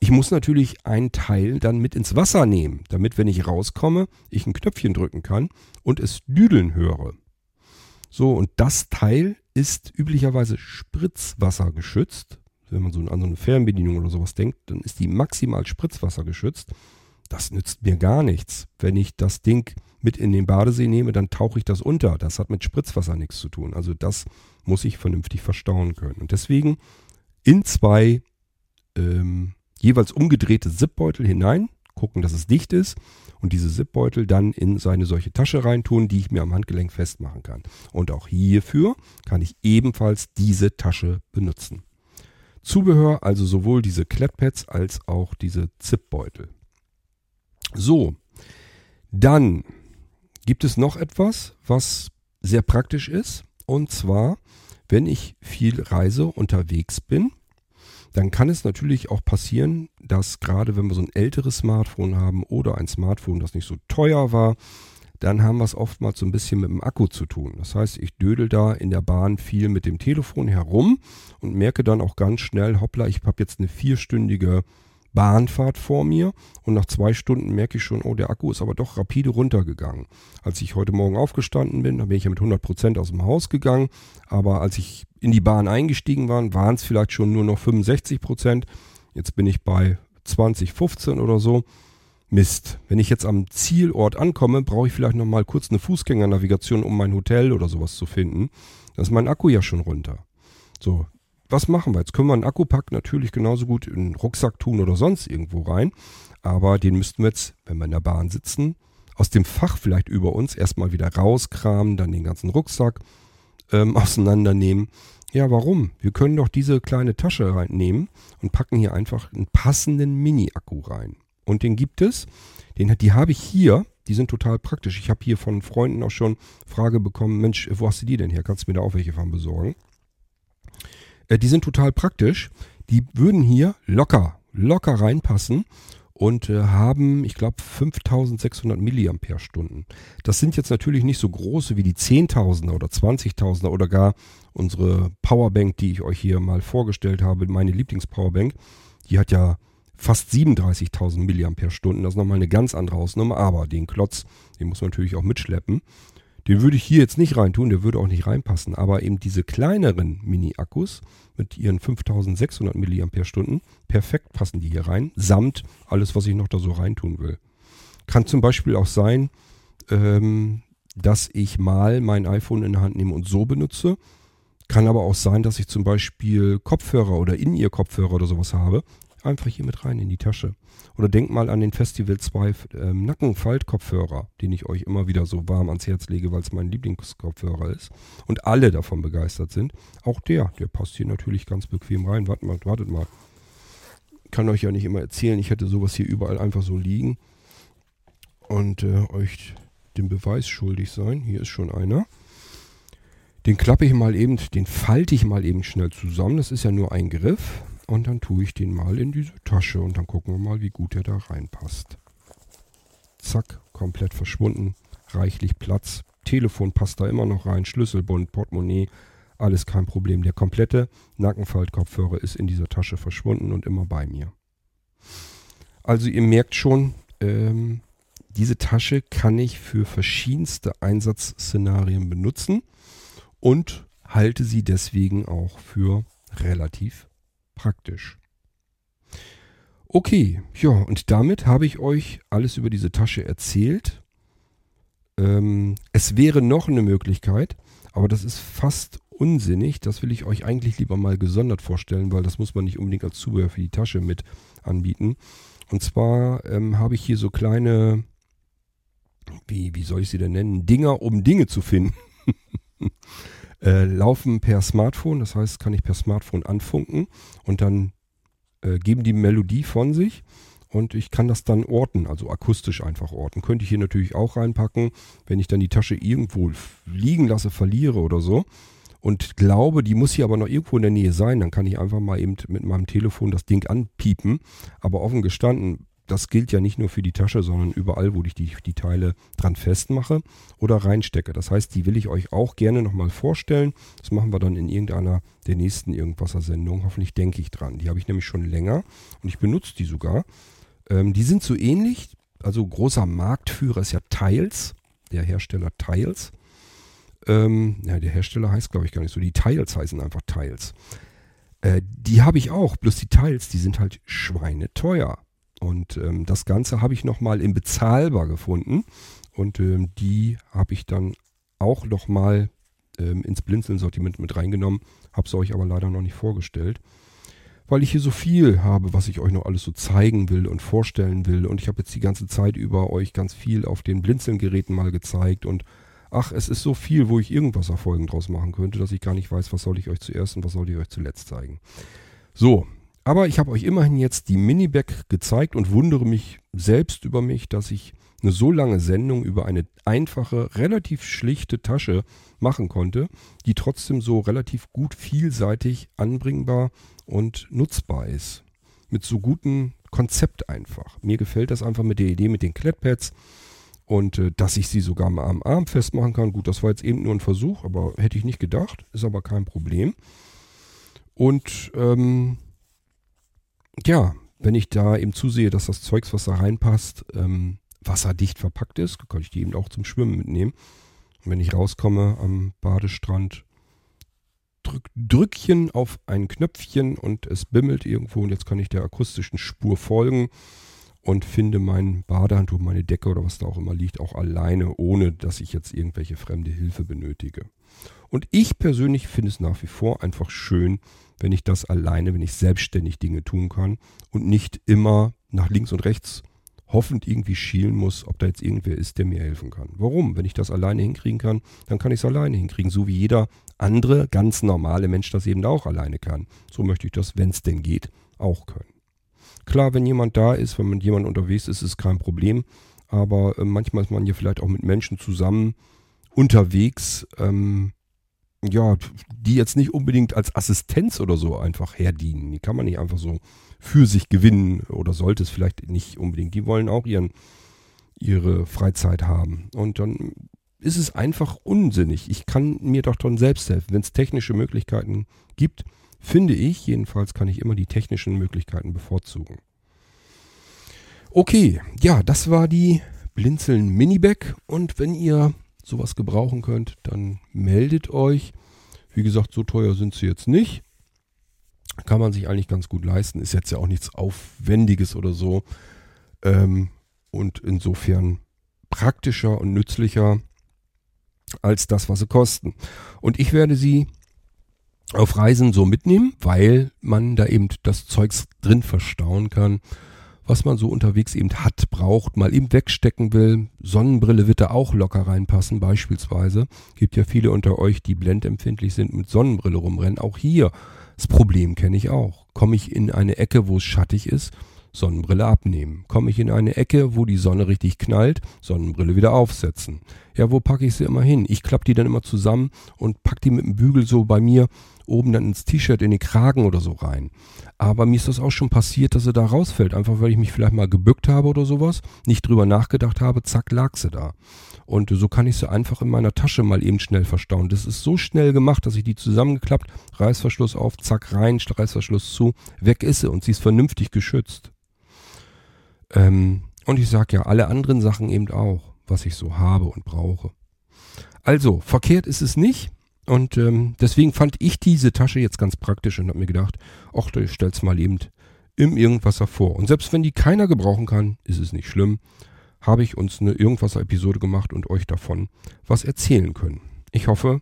Speaker 1: ich muss natürlich einen Teil dann mit ins Wasser nehmen, damit, wenn ich rauskomme, ich ein Knöpfchen drücken kann und es düdeln höre. So, und das Teil ist üblicherweise spritzwassergeschützt. Wenn man so an so eine Fernbedienung oder sowas denkt, dann ist die maximal spritzwassergeschützt. Das nützt mir gar nichts. Wenn ich das Ding mit in den Badesee nehme, dann tauche ich das unter. Das hat mit Spritzwasser nichts zu tun. Also das muss ich vernünftig verstauen können. Und deswegen in zwei ähm, jeweils umgedrehte Zipbeutel hinein, gucken, dass es dicht ist und diese Zipbeutel dann in seine solche Tasche reintun, die ich mir am Handgelenk festmachen kann. Und auch hierfür kann ich ebenfalls diese Tasche benutzen. Zubehör also sowohl diese Klettpads als auch diese Zipbeutel. So, dann gibt es noch etwas, was sehr praktisch ist. Und zwar, wenn ich viel reise, unterwegs bin, dann kann es natürlich auch passieren, dass gerade wenn wir so ein älteres Smartphone haben oder ein Smartphone, das nicht so teuer war, dann haben wir es oftmals so ein bisschen mit dem Akku zu tun. Das heißt, ich dödel da in der Bahn viel mit dem Telefon herum und merke dann auch ganz schnell, hoppla, ich habe jetzt eine vierstündige Bahnfahrt vor mir und nach zwei Stunden merke ich schon, oh, der Akku ist aber doch rapide runtergegangen. Als ich heute Morgen aufgestanden bin, da bin ich ja mit 100 Prozent aus dem Haus gegangen, aber als ich in die Bahn eingestiegen war, waren es vielleicht schon nur noch 65%. Prozent. Jetzt bin ich bei 20, 15 oder so. Mist. Wenn ich jetzt am Zielort ankomme, brauche ich vielleicht noch mal kurz eine Fußgängernavigation, um mein Hotel oder sowas zu finden. Da ist mein Akku ja schon runter. So, was machen wir jetzt? Können wir einen Akkupack natürlich genauso gut in einen Rucksack tun oder sonst irgendwo rein. Aber den müssten wir jetzt, wenn wir in der Bahn sitzen, aus dem Fach vielleicht über uns erstmal wieder rauskramen, dann den ganzen Rucksack ähm, *laughs* auseinandernehmen. Ja, warum? Wir können doch diese kleine Tasche reinnehmen und packen hier einfach einen passenden Mini-Akku rein. Und den gibt es. Den, die habe ich hier. Die sind total praktisch. Ich habe hier von Freunden auch schon Frage bekommen, Mensch, wo hast du die denn her? Kannst du mir da auch welche von besorgen? Äh, die sind total praktisch. Die würden hier locker, locker reinpassen und äh, haben, ich glaube, 5600 Milliampere-Stunden. Das sind jetzt natürlich nicht so große wie die 10.000er oder 20.000er oder gar unsere Powerbank, die ich euch hier mal vorgestellt habe, meine Lieblingspowerbank. Die hat ja fast 37.000 Milliampere-Stunden. Das ist nochmal eine ganz andere Hausnummer, aber den Klotz, den muss man natürlich auch mitschleppen. Den würde ich hier jetzt nicht reintun, der würde auch nicht reinpassen. Aber eben diese kleineren Mini-Akkus mit ihren 5600 mAh, perfekt passen die hier rein, samt alles, was ich noch da so reintun will. Kann zum Beispiel auch sein, ähm, dass ich mal mein iPhone in der Hand nehme und so benutze. Kann aber auch sein, dass ich zum Beispiel Kopfhörer oder In-Ear-Kopfhörer oder sowas habe. Einfach hier mit rein in die Tasche. Oder denkt mal an den Festival 2 ähm, Nackenfaltkopfhörer, den ich euch immer wieder so warm ans Herz lege, weil es mein Lieblingskopfhörer ist. Und alle davon begeistert sind. Auch der, der passt hier natürlich ganz bequem rein. Wartet mal, wartet mal. Kann euch ja nicht immer erzählen, ich hätte sowas hier überall einfach so liegen. Und äh, euch den Beweis schuldig sein. Hier ist schon einer. Den klappe ich mal eben, den falte ich mal eben schnell zusammen. Das ist ja nur ein Griff. Und dann tue ich den mal in diese Tasche und dann gucken wir mal, wie gut er da reinpasst. Zack, komplett verschwunden. Reichlich Platz. Telefon passt da immer noch rein. Schlüsselbund, Portemonnaie, alles kein Problem. Der komplette Nackenfaltkopfhörer ist in dieser Tasche verschwunden und immer bei mir. Also ihr merkt schon, ähm, diese Tasche kann ich für verschiedenste Einsatzszenarien benutzen und halte sie deswegen auch für relativ praktisch. Okay, ja, und damit habe ich euch alles über diese Tasche erzählt. Ähm, es wäre noch eine Möglichkeit, aber das ist fast unsinnig. Das will ich euch eigentlich lieber mal gesondert vorstellen, weil das muss man nicht unbedingt als Zubehör für die Tasche mit anbieten. Und zwar ähm, habe ich hier so kleine, wie, wie soll ich sie denn nennen, Dinger, um Dinge zu finden. *laughs* äh, laufen per Smartphone, das heißt, kann ich per Smartphone anfunken und dann äh, geben die Melodie von sich und ich kann das dann orten, also akustisch einfach orten. Könnte ich hier natürlich auch reinpacken, wenn ich dann die Tasche irgendwo liegen lasse, verliere oder so und glaube, die muss hier aber noch irgendwo in der Nähe sein, dann kann ich einfach mal eben mit meinem Telefon das Ding anpiepen. Aber offen gestanden, das gilt ja nicht nur für die Tasche, sondern überall, wo ich die, die Teile dran festmache oder reinstecke. Das heißt, die will ich euch auch gerne nochmal vorstellen. Das machen wir dann in irgendeiner der nächsten Irgendwasser-Sendungen. Hoffentlich denke ich dran. Die habe ich nämlich schon länger und ich benutze die sogar. Ähm, die sind so ähnlich. Also großer Marktführer ist ja Tiles, der Hersteller Tiles. Ähm, ja, der Hersteller heißt, glaube ich, gar nicht so. Die Tiles heißen einfach Tiles. Äh, die habe ich auch, bloß die Tiles, die sind halt schweineteuer. Und ähm, das Ganze habe ich nochmal in bezahlbar gefunden. Und ähm, die habe ich dann auch nochmal ähm, ins Blinzeln-Sortiment mit reingenommen. Habe es euch aber leider noch nicht vorgestellt. Weil ich hier so viel habe, was ich euch noch alles so zeigen will und vorstellen will. Und ich habe jetzt die ganze Zeit über euch ganz viel auf den Blinzeln-Geräten mal gezeigt. Und ach, es ist so viel, wo ich irgendwas Erfolgen draus machen könnte, dass ich gar nicht weiß, was soll ich euch zuerst und was soll ich euch zuletzt zeigen. So, aber ich habe euch immerhin jetzt die Mini-Bag gezeigt und wundere mich selbst über mich, dass ich eine so lange Sendung über eine einfache, relativ schlichte Tasche machen konnte, die trotzdem so relativ gut vielseitig anbringbar und nutzbar ist. Mit so gutem Konzept einfach. Mir gefällt das einfach mit der Idee mit den Klettpads und äh, dass ich sie sogar mal am Arm festmachen kann. Gut, das war jetzt eben nur ein Versuch, aber hätte ich nicht gedacht, ist aber kein Problem. Und ähm, ja, wenn ich da eben zusehe, dass das Zeugs, was da reinpasst, ähm, wasserdicht verpackt ist, kann ich die eben auch zum Schwimmen mitnehmen. Und wenn ich rauskomme am Badestrand, drück, Drückchen auf ein Knöpfchen und es bimmelt irgendwo und jetzt kann ich der akustischen Spur folgen und finde mein Badehandtuch, meine Decke oder was da auch immer liegt, auch alleine, ohne dass ich jetzt irgendwelche fremde Hilfe benötige. Und ich persönlich finde es nach wie vor einfach schön, wenn ich das alleine, wenn ich selbstständig Dinge tun kann und nicht immer nach links und rechts hoffend irgendwie schielen muss, ob da jetzt irgendwer ist, der mir helfen kann. Warum? Wenn ich das alleine hinkriegen kann, dann kann ich es alleine hinkriegen, so wie jeder andere ganz normale Mensch das eben auch alleine kann. So möchte ich das, wenn es denn geht, auch können. Klar, wenn jemand da ist, wenn man jemand unterwegs ist, ist es kein Problem. Aber äh, manchmal ist man ja vielleicht auch mit Menschen zusammen unterwegs, ähm, ja, die jetzt nicht unbedingt als Assistenz oder so einfach herdienen. Die kann man nicht einfach so für sich gewinnen oder sollte es vielleicht nicht unbedingt. Die wollen auch ihren, ihre Freizeit haben. Und dann ist es einfach unsinnig. Ich kann mir doch dann selbst helfen. Wenn es technische Möglichkeiten gibt, finde ich, jedenfalls kann ich immer die technischen Möglichkeiten bevorzugen. Okay, ja, das war die Blinzeln Minibag und wenn ihr sowas gebrauchen könnt, dann meldet euch. Wie gesagt, so teuer sind sie jetzt nicht. Kann man sich eigentlich ganz gut leisten. Ist jetzt ja auch nichts Aufwendiges oder so. Ähm, und insofern praktischer und nützlicher als das, was sie kosten. Und ich werde sie auf Reisen so mitnehmen, weil man da eben das Zeugs drin verstauen kann was man so unterwegs eben hat, braucht, mal eben wegstecken will. Sonnenbrille wird da auch locker reinpassen, beispielsweise. Gibt ja viele unter euch, die blendempfindlich sind, mit Sonnenbrille rumrennen. Auch hier, das Problem kenne ich auch. Komme ich in eine Ecke, wo es schattig ist, Sonnenbrille abnehmen. Komme ich in eine Ecke, wo die Sonne richtig knallt, Sonnenbrille wieder aufsetzen. Ja, wo packe ich sie immer hin? Ich klappe die dann immer zusammen und packe die mit dem Bügel so bei mir oben dann ins T-Shirt, in den Kragen oder so rein. Aber mir ist das auch schon passiert, dass sie da rausfällt. Einfach weil ich mich vielleicht mal gebückt habe oder sowas, nicht drüber nachgedacht habe, zack, lag sie da. Und so kann ich sie einfach in meiner Tasche mal eben schnell verstauen. Das ist so schnell gemacht, dass ich die zusammengeklappt, Reißverschluss auf, zack, rein, Reißverschluss zu, weg ist sie und sie ist vernünftig geschützt. Ähm, und ich sage ja, alle anderen Sachen eben auch, was ich so habe und brauche. Also, verkehrt ist es nicht. Und ähm, deswegen fand ich diese Tasche jetzt ganz praktisch und habe mir gedacht, ach, ich stell's mal eben im Irgendwasser vor. Und selbst wenn die keiner gebrauchen kann, ist es nicht schlimm, habe ich uns eine Irgendwasser-Episode gemacht und euch davon was erzählen können. Ich hoffe,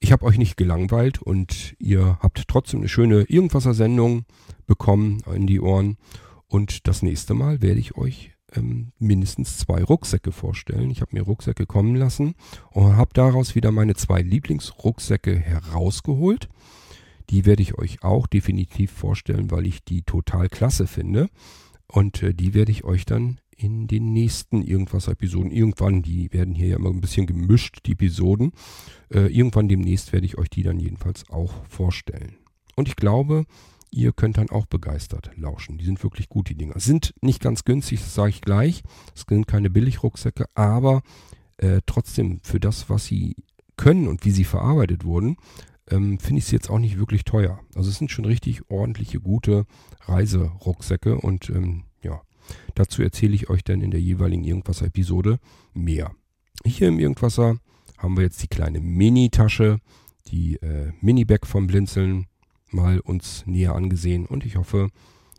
Speaker 1: ich habe euch nicht gelangweilt und ihr habt trotzdem eine schöne Irgendwasser-Sendung bekommen in die Ohren. Und das nächste Mal werde ich euch ähm, mindestens zwei Rucksäcke vorstellen. Ich habe mir Rucksäcke kommen lassen und habe daraus wieder meine zwei Lieblingsrucksäcke herausgeholt. Die werde ich euch auch definitiv vorstellen, weil ich die total klasse finde. Und äh, die werde ich euch dann in den nächsten Irgendwas-Episoden, irgendwann, die werden hier ja immer ein bisschen gemischt, die Episoden. Äh, irgendwann demnächst werde ich euch die dann jedenfalls auch vorstellen. Und ich glaube, ihr könnt dann auch begeistert lauschen. Die sind wirklich gut, die Dinger. Sind nicht ganz günstig, das sage ich gleich. Es sind keine Billigrucksäcke, aber äh, trotzdem für das, was sie können und wie sie verarbeitet wurden, ähm, finde ich sie jetzt auch nicht wirklich teuer. Also es sind schon richtig ordentliche, gute Reiserucksäcke und ähm, ja, dazu erzähle ich euch dann in der jeweiligen Irgendwasser-Episode mehr. Hier im Irgendwasser haben wir jetzt die kleine Mini-Tasche, die äh, Mini-Bag vom Blinzeln mal uns näher angesehen und ich hoffe,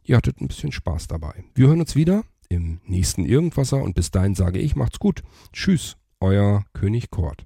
Speaker 1: ihr hattet ein bisschen Spaß dabei. Wir hören uns wieder im nächsten Irgendwasser und bis dahin sage ich, macht's gut. Tschüss, euer König Kort.